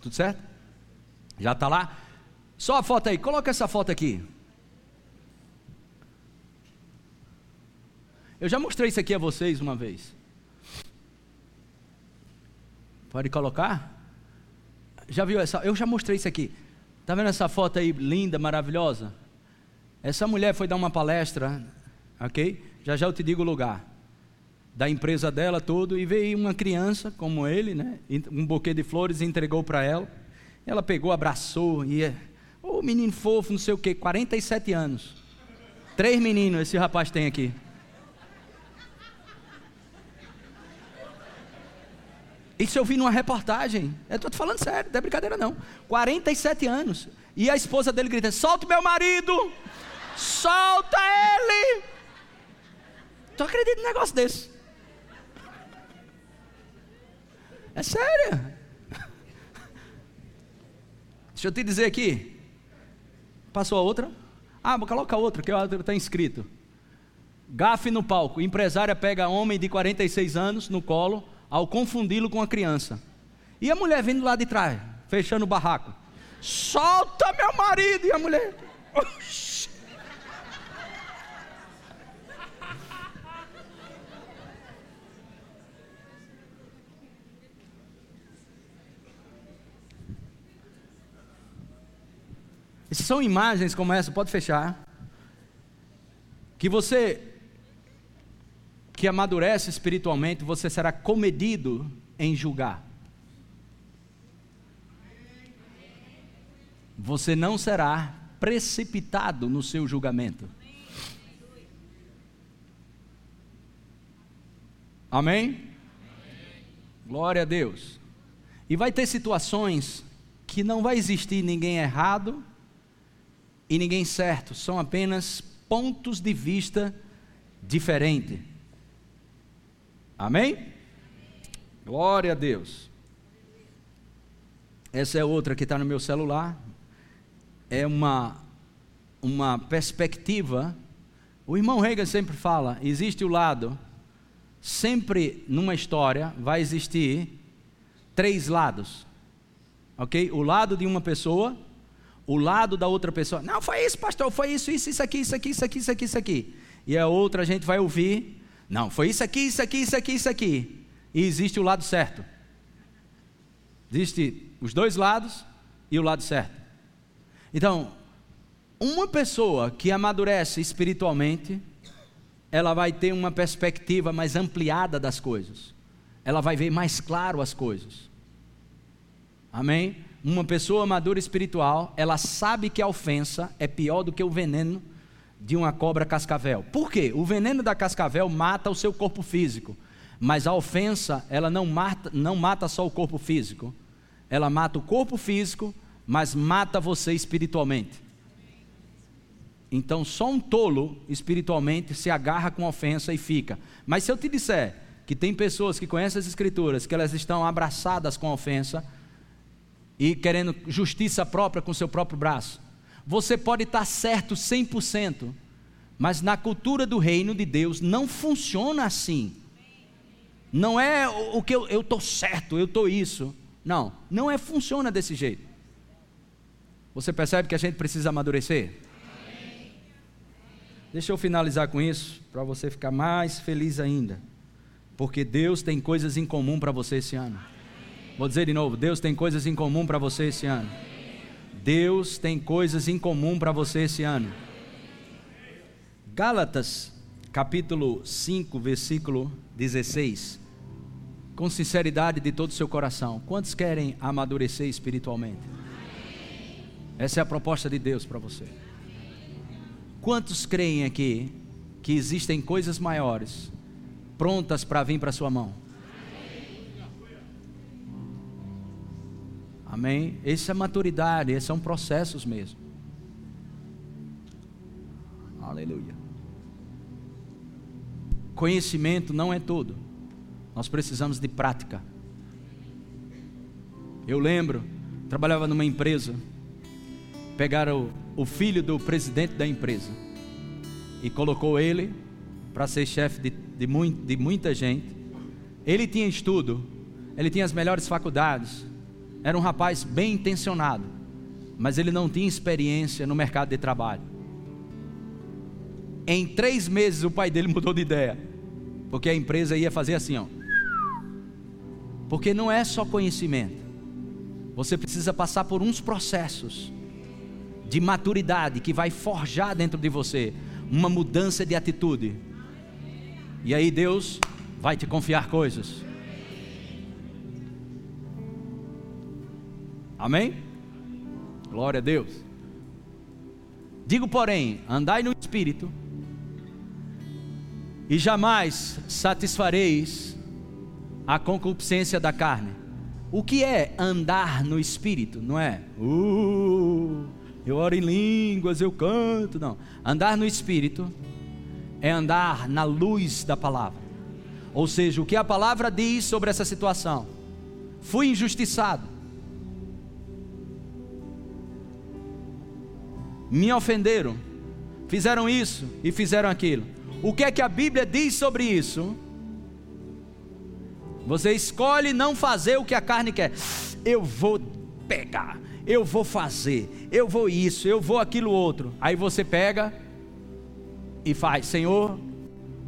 Tudo certo? Já está lá? Só a foto aí, coloca essa foto aqui. Eu já mostrei isso aqui a vocês uma vez. Pode colocar? Já viu essa? Eu já mostrei isso aqui. Está vendo essa foto aí linda, maravilhosa? Essa mulher foi dar uma palestra, ok? Já já eu te digo o lugar. Da empresa dela, tudo, e veio uma criança como ele, né? Um buquê de flores entregou para ela. Ela pegou, abraçou, e. Ô oh, menino fofo, não sei o quê, 47 anos. Três meninos esse rapaz tem aqui. Isso eu vi numa reportagem. Eu estou te falando sério, não é brincadeira não. 47 anos. E a esposa dele grita: Solta meu marido! Solta ele! Tu acredita num negócio desse? É sério. Deixa eu te dizer aqui. Passou a outra? Ah, coloca outra, que a outra está inscrito. Gafe no palco. Empresária pega homem de 46 anos no colo ao confundi-lo com a criança. E a mulher vindo lá de trás, fechando o barraco. Solta meu marido! E a mulher. Oxi. São imagens como essa, pode fechar. Que você que amadurece espiritualmente, você será comedido em julgar. Você não será precipitado no seu julgamento. Amém? Glória a Deus. E vai ter situações que não vai existir ninguém errado e ninguém certo, são apenas pontos de vista diferentes. Amém? Glória a Deus. Essa é outra que está no meu celular. É uma, uma perspectiva. O irmão Reagan sempre fala: existe o lado, sempre numa história vai existir três lados. Ok? O lado de uma pessoa, o lado da outra pessoa. Não, foi isso, pastor, foi isso, isso, isso aqui, isso aqui, isso aqui, isso aqui, isso aqui. E a outra a gente vai ouvir não, foi isso aqui, isso aqui, isso aqui, isso aqui. E existe o lado certo. Existe os dois lados e o lado certo. Então, uma pessoa que amadurece espiritualmente, ela vai ter uma perspectiva mais ampliada das coisas. Ela vai ver mais claro as coisas. Amém? Uma pessoa madura espiritual, ela sabe que a ofensa é pior do que o veneno de uma cobra cascavel. Por quê? O veneno da cascavel mata o seu corpo físico, mas a ofensa, ela não mata, não mata só o corpo físico. Ela mata o corpo físico, mas mata você espiritualmente. Então, só um tolo espiritualmente se agarra com ofensa e fica. Mas se eu te disser, que tem pessoas que conhecem as Escrituras, que elas estão abraçadas com ofensa e querendo justiça própria com seu próprio braço. Você pode estar certo 100%, mas na cultura do reino de Deus não funciona assim. Não é o que eu estou certo, eu estou isso. Não, não é funciona desse jeito. Você percebe que a gente precisa amadurecer? Deixa eu finalizar com isso, para você ficar mais feliz ainda. Porque Deus tem coisas em comum para você esse ano. Vou dizer de novo: Deus tem coisas em comum para você esse ano. Deus tem coisas em comum para você esse ano. Gálatas, capítulo 5, versículo 16. Com sinceridade de todo o seu coração, quantos querem amadurecer espiritualmente? Essa é a proposta de Deus para você. Quantos creem aqui que existem coisas maiores prontas para vir para sua mão? Amém? Essa é maturidade, esses são processos mesmo. Aleluia. Conhecimento não é tudo. Nós precisamos de prática. Eu lembro, trabalhava numa empresa, pegaram o, o filho do presidente da empresa e colocou ele para ser chefe de, de, muito, de muita gente. Ele tinha estudo, ele tinha as melhores faculdades, era um rapaz bem intencionado, mas ele não tinha experiência no mercado de trabalho. Em três meses o pai dele mudou de ideia, porque a empresa ia fazer assim, ó. Porque não é só conhecimento, você precisa passar por uns processos de maturidade que vai forjar dentro de você uma mudança de atitude. E aí Deus vai te confiar coisas. Amém? Glória a Deus. Digo, porém, andai no espírito e jamais satisfareis a concupiscência da carne. O que é andar no espírito? Não é? Uh, eu oro em línguas, eu canto. Não. Andar no espírito é andar na luz da palavra. Ou seja, o que a palavra diz sobre essa situação. Fui injustiçado. Me ofenderam. Fizeram isso e fizeram aquilo. O que é que a Bíblia diz sobre isso? Você escolhe não fazer o que a carne quer. Eu vou pegar, eu vou fazer, eu vou isso, eu vou aquilo outro. Aí você pega e faz, Senhor,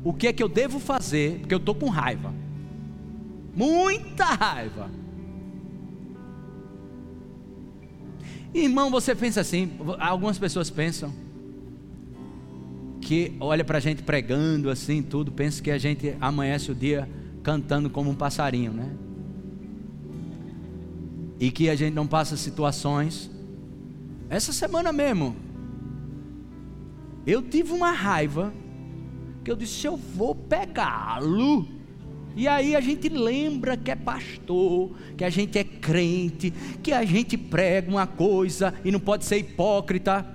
o que é que eu devo fazer? Porque eu estou com raiva. Muita raiva. Irmão, você pensa assim, algumas pessoas pensam que olha para a gente pregando assim, tudo, pensa que a gente amanhece o dia cantando como um passarinho, né? E que a gente não passa situações. Essa semana mesmo, eu tive uma raiva que eu disse: eu vou pegá-lo. E aí a gente lembra que é pastor, que a gente é crente, que a gente prega uma coisa e não pode ser hipócrita.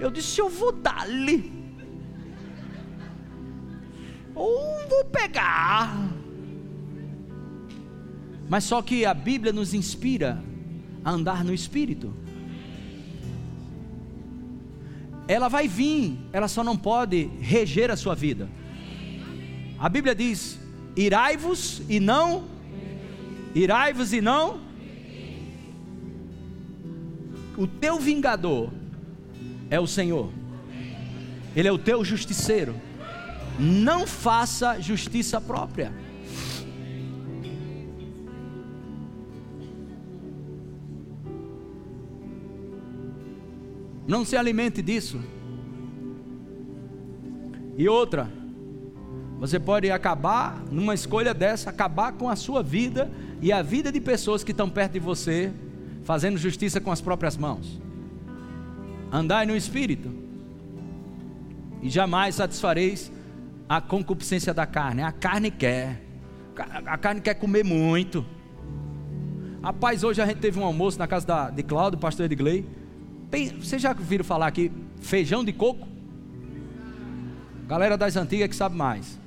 Eu disse: eu vou dar-lhe. Ou vou pegar. Mas só que a Bíblia nos inspira a andar no Espírito. Ela vai vir, ela só não pode reger a sua vida. A Bíblia diz: irai-vos e não, irai-vos e não. O teu vingador é o Senhor, Ele é o teu justiceiro. Não faça justiça própria. Não se alimente disso. E outra, você pode acabar numa escolha dessa, acabar com a sua vida e a vida de pessoas que estão perto de você, fazendo justiça com as próprias mãos. Andai no espírito, e jamais satisfareis a concupiscência da carne. A carne quer, a carne quer comer muito. Rapaz, hoje a gente teve um almoço na casa da, de Cláudio, pastor Edgley. Vocês já viram falar aqui feijão de coco? Galera das antigas que sabe mais.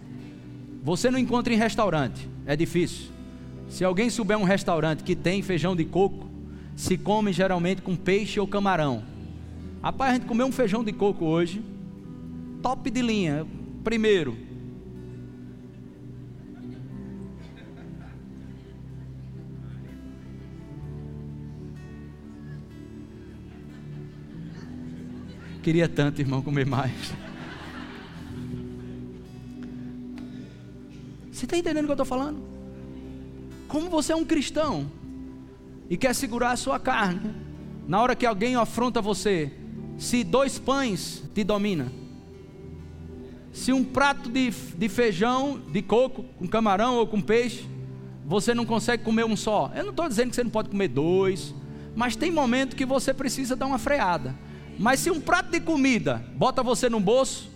Você não encontra em restaurante, é difícil. Se alguém souber um restaurante que tem feijão de coco, se come geralmente com peixe ou camarão. Rapaz, a gente comeu um feijão de coco hoje, top de linha. Primeiro, Queria tanto, irmão, comer mais. Você está entendendo o que eu estou falando? Como você é um cristão e quer segurar a sua carne, na hora que alguém afronta você, se dois pães te domina, se um prato de, de feijão, de coco, com camarão ou com peixe, você não consegue comer um só. Eu não estou dizendo que você não pode comer dois, mas tem momento que você precisa dar uma freada. Mas se um prato de comida bota você no bolso,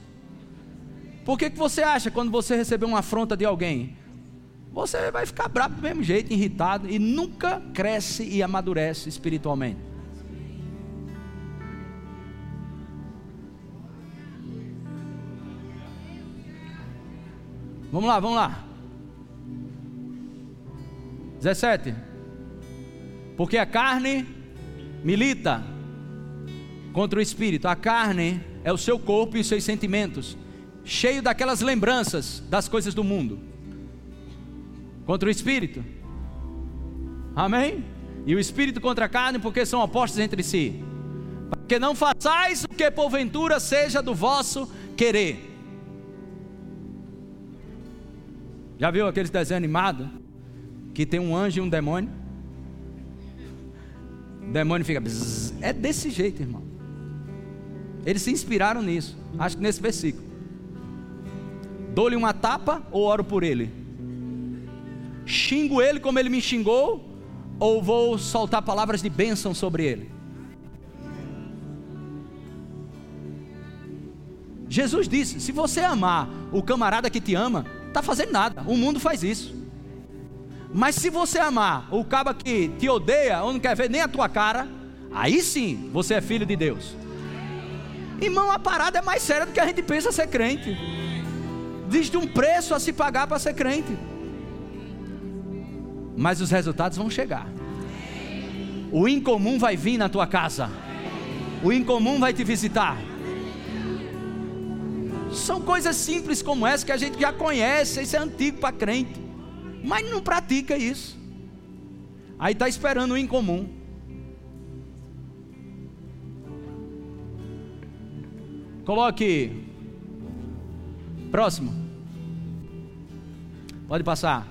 por que, que você acha quando você receber uma afronta de alguém? Você vai ficar bravo do mesmo jeito, irritado e nunca cresce e amadurece espiritualmente. Vamos lá, vamos lá. 17. Porque a carne milita contra o espírito. A carne é o seu corpo e os seus sentimentos, cheio daquelas lembranças das coisas do mundo. Contra o espírito. Amém? E o espírito contra a carne, porque são opostos entre si. Para que não façais o que porventura seja do vosso querer. Já viu aqueles desenhos animados? Que tem um anjo e um demônio? O demônio fica. É desse jeito, irmão. Eles se inspiraram nisso, acho que nesse versículo. Dou-lhe uma tapa ou oro por ele? Xingo ele como ele me xingou? Ou vou soltar palavras de bênção sobre ele? Jesus disse: se você amar o camarada que te ama, está fazendo nada. O mundo faz isso. Mas se você amar o caba que te odeia ou não quer ver nem a tua cara, aí sim você é filho de Deus. Irmão, a parada é mais séria do que a gente pensa ser crente. Existe um preço a se pagar para ser crente. Mas os resultados vão chegar. O incomum vai vir na tua casa. O incomum vai te visitar. São coisas simples como essa que a gente já conhece, isso é antigo para crente, mas não pratica isso. Aí está esperando o incomum. Coloque. Próximo. Pode passar.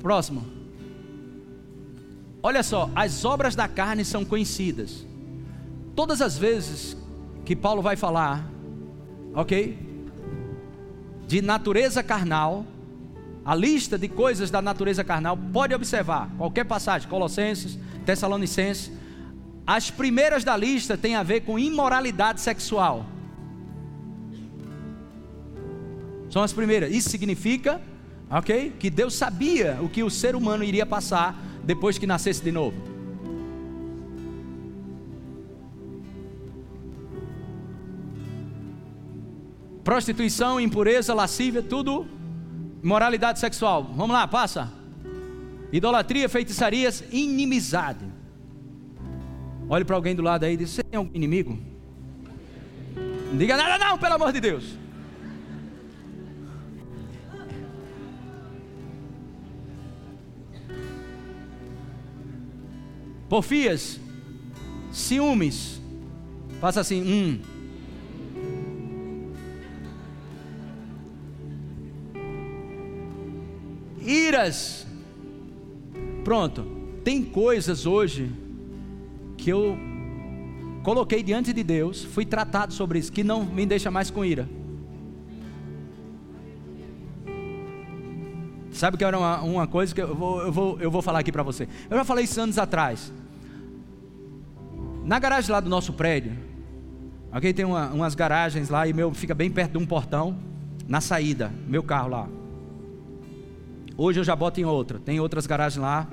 Próximo. Olha só, as obras da carne são conhecidas. Todas as vezes que Paulo vai falar, ok? De natureza carnal, a lista de coisas da natureza carnal, pode observar, qualquer passagem, Colossenses, Tessalonicenses, as primeiras da lista têm a ver com imoralidade sexual. São as primeiras. Isso significa, ok? Que Deus sabia o que o ser humano iria passar depois que nascesse de novo. Prostituição, impureza, lascívia, tudo moralidade sexual. Vamos lá, passa. Idolatria, feitiçarias, inimizade. Olhe para alguém do lado aí e diz: Você tem algum inimigo? Não diga nada, não, pelo amor de Deus. Porfias, ciúmes. Faça assim, hum. Iras. Pronto. Tem coisas hoje que eu coloquei diante de Deus, fui tratado sobre isso, que não me deixa mais com ira. Sabe que era uma, uma coisa que eu vou, eu, vou, eu vou falar aqui para você. Eu já falei isso anos atrás. Na garagem lá do nosso prédio, ok? Tem uma, umas garagens lá e meu fica bem perto de um portão, na saída, meu carro lá. Hoje eu já boto em outra, tem outras garagens lá.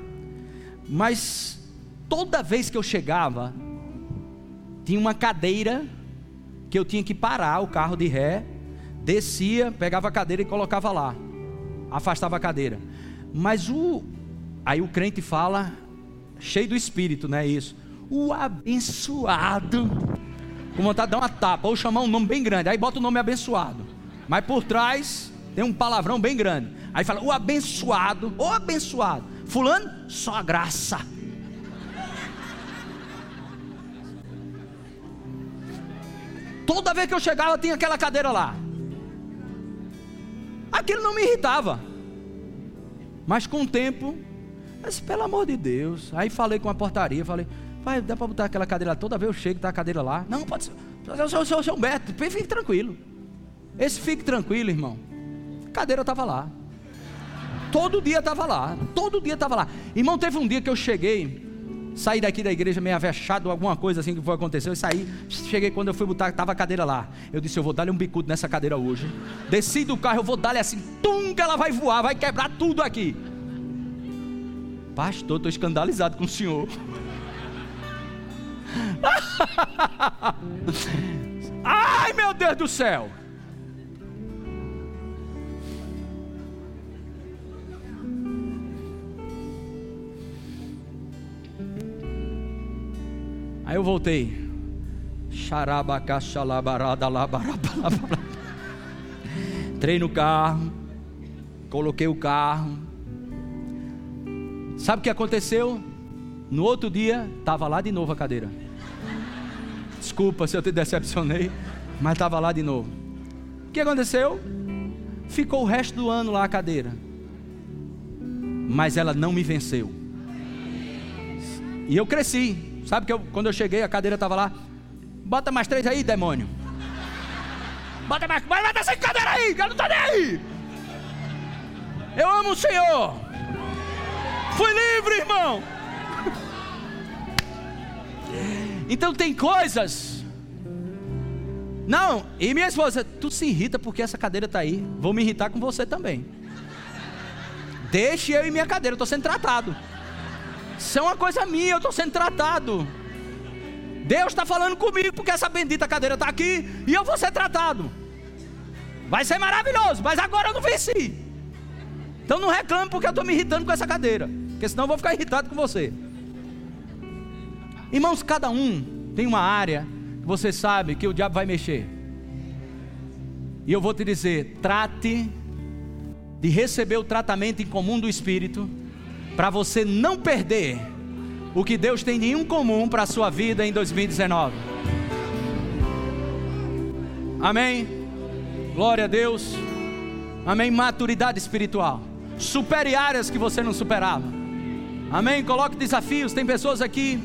Mas toda vez que eu chegava, tinha uma cadeira que eu tinha que parar o carro de ré, descia, pegava a cadeira e colocava lá. Afastava a cadeira. Mas o. Aí o crente fala, cheio do espírito, não é isso? O abençoado. Com vontade de dar uma tapa, ou chamar um nome bem grande. Aí bota o nome abençoado. Mas por trás tem um palavrão bem grande. Aí fala, o abençoado, o abençoado. Fulano, só a graça. Toda vez que eu chegava, tinha aquela cadeira lá. Aquilo não me irritava. Mas com o tempo, mas pelo amor de Deus. Aí falei com a portaria, falei, vai, dá para botar aquela cadeira lá. Toda vez eu chego, tá a cadeira lá. Não, pode ser. Eu sou, sou, sou Humberto, fique tranquilo. Esse fique tranquilo, irmão. A cadeira estava lá. Todo dia estava lá. Todo dia estava lá. Irmão, teve um dia que eu cheguei Saí daqui da igreja meio avexado, alguma coisa assim que foi acontecer. Eu saí, cheguei quando eu fui botar, estava a cadeira lá. Eu disse, eu vou dar-lhe um bicudo nessa cadeira hoje. Desci do carro, eu vou dar-lhe assim, tum, que ela vai voar, vai quebrar tudo aqui. Pastor, estou escandalizado com o senhor. Ai, meu Deus do céu. Aí eu voltei. Entrei no carro, coloquei o carro. Sabe o que aconteceu? No outro dia, estava lá de novo a cadeira. Desculpa se eu te decepcionei, mas estava lá de novo. O que aconteceu? Ficou o resto do ano lá a cadeira. Mas ela não me venceu. E eu cresci. Sabe que eu, quando eu cheguei, a cadeira estava lá. Bota mais três aí, demônio. Bota mais, bota essa cadeira aí, eu não tô nem aí. Eu amo o Senhor. Fui livre, irmão. Então tem coisas. Não, e minha esposa, tu se irrita porque essa cadeira está aí. Vou me irritar com você também. Deixe eu e minha cadeira, eu estou sendo tratado. Isso é uma coisa minha, eu estou sendo tratado. Deus está falando comigo porque essa bendita cadeira está aqui e eu vou ser tratado. Vai ser maravilhoso, mas agora eu não venci. Então não reclame porque eu estou me irritando com essa cadeira, porque senão eu vou ficar irritado com você. Irmãos, cada um tem uma área que você sabe que o diabo vai mexer. E eu vou te dizer: trate de receber o tratamento em comum do Espírito para você não perder o que Deus tem em comum para a sua vida em 2019. Amém? Glória a Deus. Amém? Maturidade espiritual. Supere áreas que você não superava. Amém? Coloque desafios. Tem pessoas aqui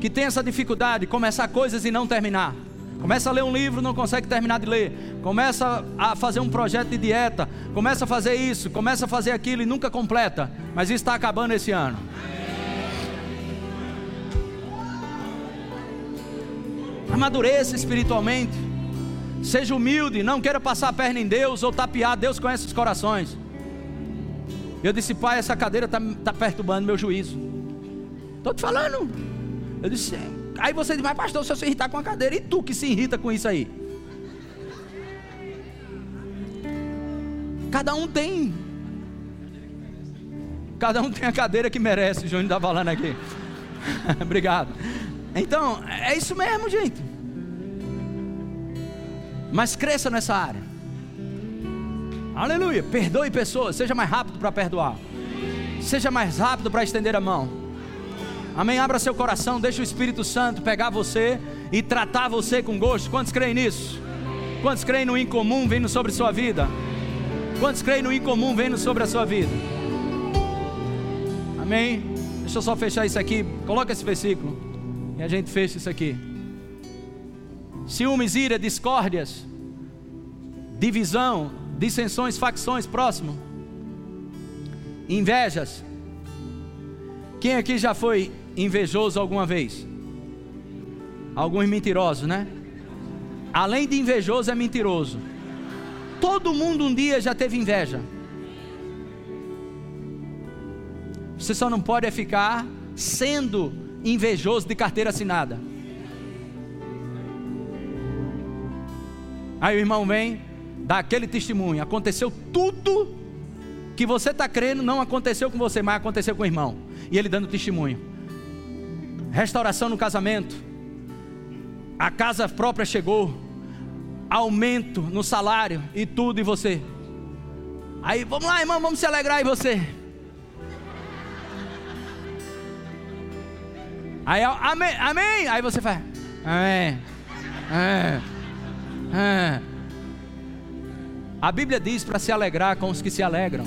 que têm essa dificuldade de começar coisas e não terminar. Começa a ler um livro, não consegue terminar de ler. Começa a fazer um projeto de dieta. Começa a fazer isso, começa a fazer aquilo e nunca completa. Mas isso está acabando esse ano. Amadureça espiritualmente. Seja humilde, não queira passar a perna em Deus ou tapear. Deus conhece os corações. Eu disse, pai, essa cadeira está tá perturbando meu juízo. Estou te falando. Eu disse, Aí você diz, mas pastor, se eu se irritar com a cadeira, e tu que se irrita com isso aí? Cada um tem. Cada um tem a cadeira que merece, o Júnior está falando aqui. Obrigado. Então, é isso mesmo, gente. Mas cresça nessa área. Aleluia. Perdoe pessoas, seja mais rápido para perdoar. Seja mais rápido para estender a mão. Amém? Abra seu coração, deixa o Espírito Santo pegar você e tratar você com gosto. Quantos creem nisso? Quantos creem no incomum vindo sobre sua vida? Quantos creem no incomum vindo sobre a sua vida? Amém? Deixa eu só fechar isso aqui. Coloca esse versículo e a gente fecha isso aqui. Ciúmes, ira, discórdias, divisão, dissensões, facções, próximo, invejas. Quem aqui já foi invejoso alguma vez? Alguns mentirosos, né? Além de invejoso, é mentiroso. Todo mundo um dia já teve inveja. Você só não pode ficar sendo invejoso de carteira assinada. Aí o irmão vem, dá aquele testemunho. Aconteceu tudo que você está crendo não aconteceu com você, mas aconteceu com o irmão. E ele dando testemunho. Restauração no casamento. A casa própria chegou. Aumento no salário e tudo, e você. Aí, vamos lá, irmão, vamos se alegrar, e você? Aí, amém, amém. Aí você faz, amém. É, é. A Bíblia diz para se alegrar com os que se alegram.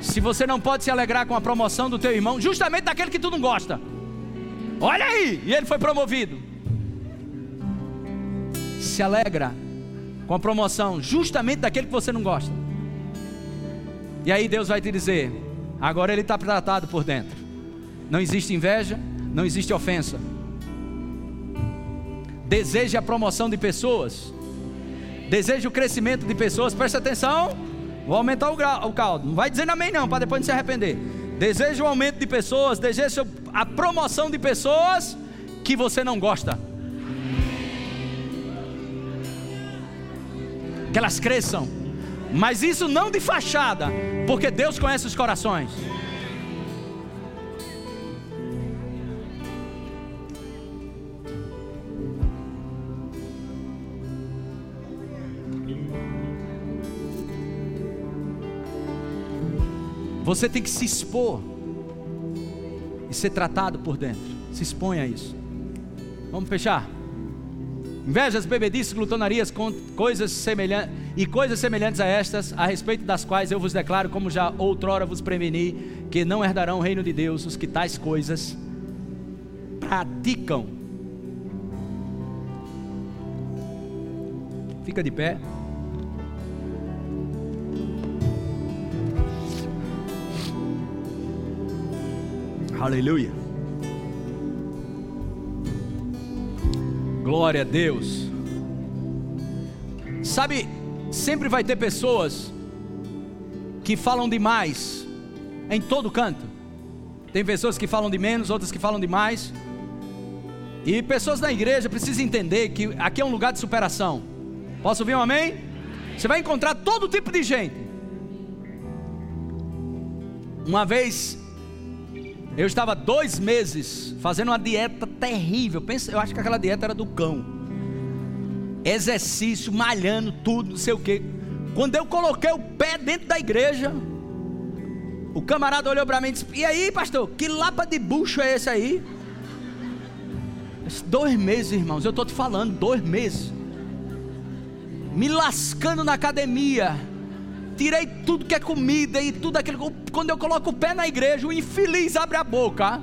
Se você não pode se alegrar com a promoção do teu irmão, justamente daquele que tu não gosta. Olha aí, e ele foi promovido. Se alegra com a promoção justamente daquele que você não gosta. E aí Deus vai te dizer: agora ele está tratado por dentro. Não existe inveja, não existe ofensa. Deseja a promoção de pessoas, deseja o crescimento de pessoas. Preste atenção, vou aumentar o, grau, o caldo. Não vai dizer amém, não, para depois não se arrepender. Deseja o aumento de pessoas, deseja a promoção de pessoas que você não gosta. Que elas cresçam, mas isso não de fachada, porque Deus conhece os corações. Você tem que se expor e ser tratado por dentro. Se expõe a isso. Vamos fechar. Invejas, bebedices, glutonarias, coisas semelhantes e coisas semelhantes a estas, a respeito das quais eu vos declaro, como já outrora vos preveni, que não herdarão o reino de Deus os que tais coisas praticam. Fica de pé. Aleluia. Glória a Deus. Sabe, sempre vai ter pessoas que falam demais em todo canto. Tem pessoas que falam de menos, outras que falam demais. E pessoas da igreja precisam entender que aqui é um lugar de superação. Posso ouvir um amém? Você vai encontrar todo tipo de gente. Uma vez eu estava dois meses fazendo uma dieta terrível. Pensa, eu acho que aquela dieta era do cão. Exercício, malhando, tudo, não sei o que. Quando eu coloquei o pé dentro da igreja, o camarada olhou para mim e disse: E aí, pastor, que lapa de bucho é esse aí? Disse, dois meses, irmãos, eu estou te falando, dois meses. Me lascando na academia tirei tudo que é comida e tudo aquilo. Quando eu coloco o pé na igreja, o infeliz abre a boca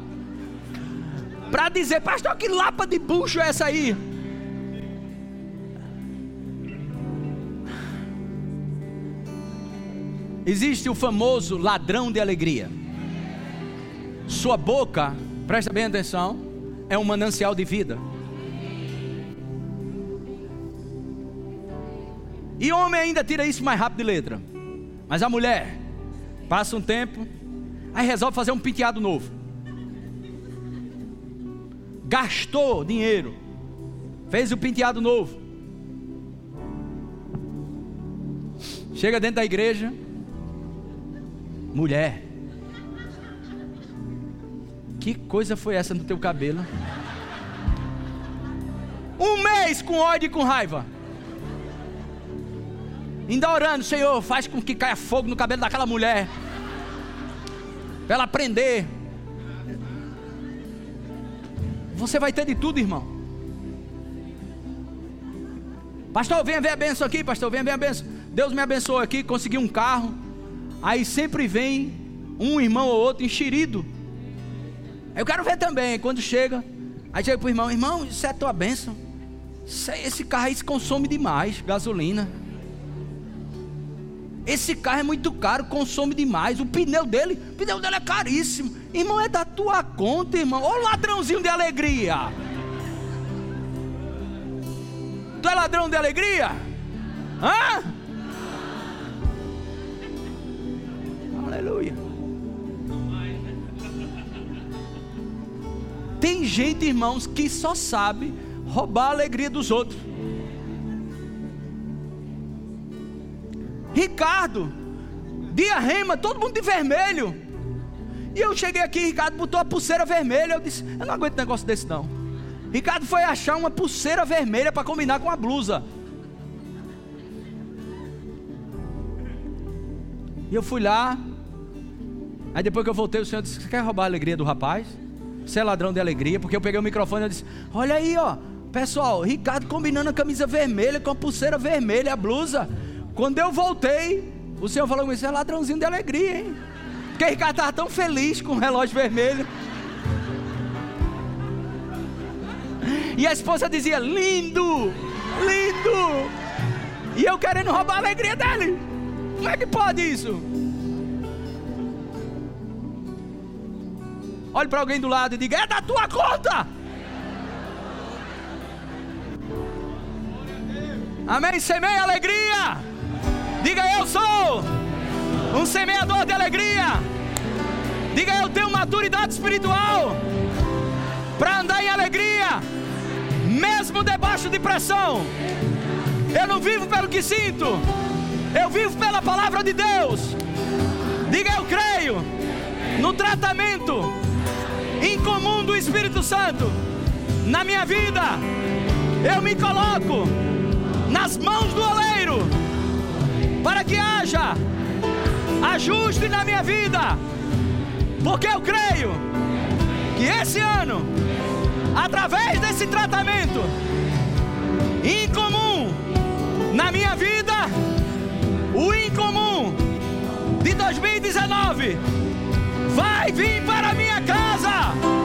para dizer: Pastor, que lapa de bucho é essa aí? Existe o famoso ladrão de alegria. Sua boca, presta bem atenção, é um manancial de vida. E homem ainda tira isso mais rápido de letra. Mas a mulher passa um tempo, aí resolve fazer um penteado novo. Gastou dinheiro, fez o penteado novo. Chega dentro da igreja, mulher. Que coisa foi essa no teu cabelo? Um mês com ódio e com raiva. Ainda orando, Senhor, faz com que caia fogo no cabelo daquela mulher. Para ela aprender. Você vai ter de tudo, irmão. Pastor, venha ver a benção aqui, pastor, venha ver a benção. Deus me abençoou aqui, consegui um carro. Aí sempre vem um irmão ou outro enxerido. Eu quero ver também. Quando chega, aí chega o irmão: Irmão, isso é a tua bênção. Esse carro aí se consome demais, gasolina. Esse carro é muito caro, consome demais. O pneu dele, o pneu dele é caríssimo. Irmão, é da tua conta, irmão. Ô ladrãozinho de alegria. Tu é ladrão de alegria? Hã? Aleluia. Tem gente, irmãos, que só sabe roubar a alegria dos outros. Dia rema, todo mundo de vermelho. E eu cheguei aqui, Ricardo botou a pulseira vermelha. Eu disse: Eu não aguento negócio desse não. Ricardo foi achar uma pulseira vermelha para combinar com a blusa. E eu fui lá. Aí depois que eu voltei, o senhor disse: Você quer roubar a alegria do rapaz? Você é ladrão de alegria? Porque eu peguei o microfone e disse: Olha aí, ó. Pessoal, Ricardo combinando a camisa vermelha com a pulseira vermelha, a blusa. Quando eu voltei, o senhor falou comigo: Você é ladrãozinho de alegria, hein? Porque Ricardo estava tão feliz com o relógio vermelho. E a esposa dizia: Lindo, lindo. E eu querendo roubar a alegria dele. Como é que pode isso? Olhe para alguém do lado e diga: É da tua conta. Amém? Semeia alegria. Diga: Eu sou um semeador de alegria. Diga: Eu tenho maturidade espiritual para andar em alegria, mesmo debaixo de pressão. Eu não vivo pelo que sinto, eu vivo pela palavra de Deus. Diga: Eu creio no tratamento incomum do Espírito Santo na minha vida. Eu me coloco nas mãos do oleiro para que haja ajuste na minha vida, porque eu creio que esse ano, através desse tratamento incomum na minha vida, o incomum de 2019 vai vir para minha casa.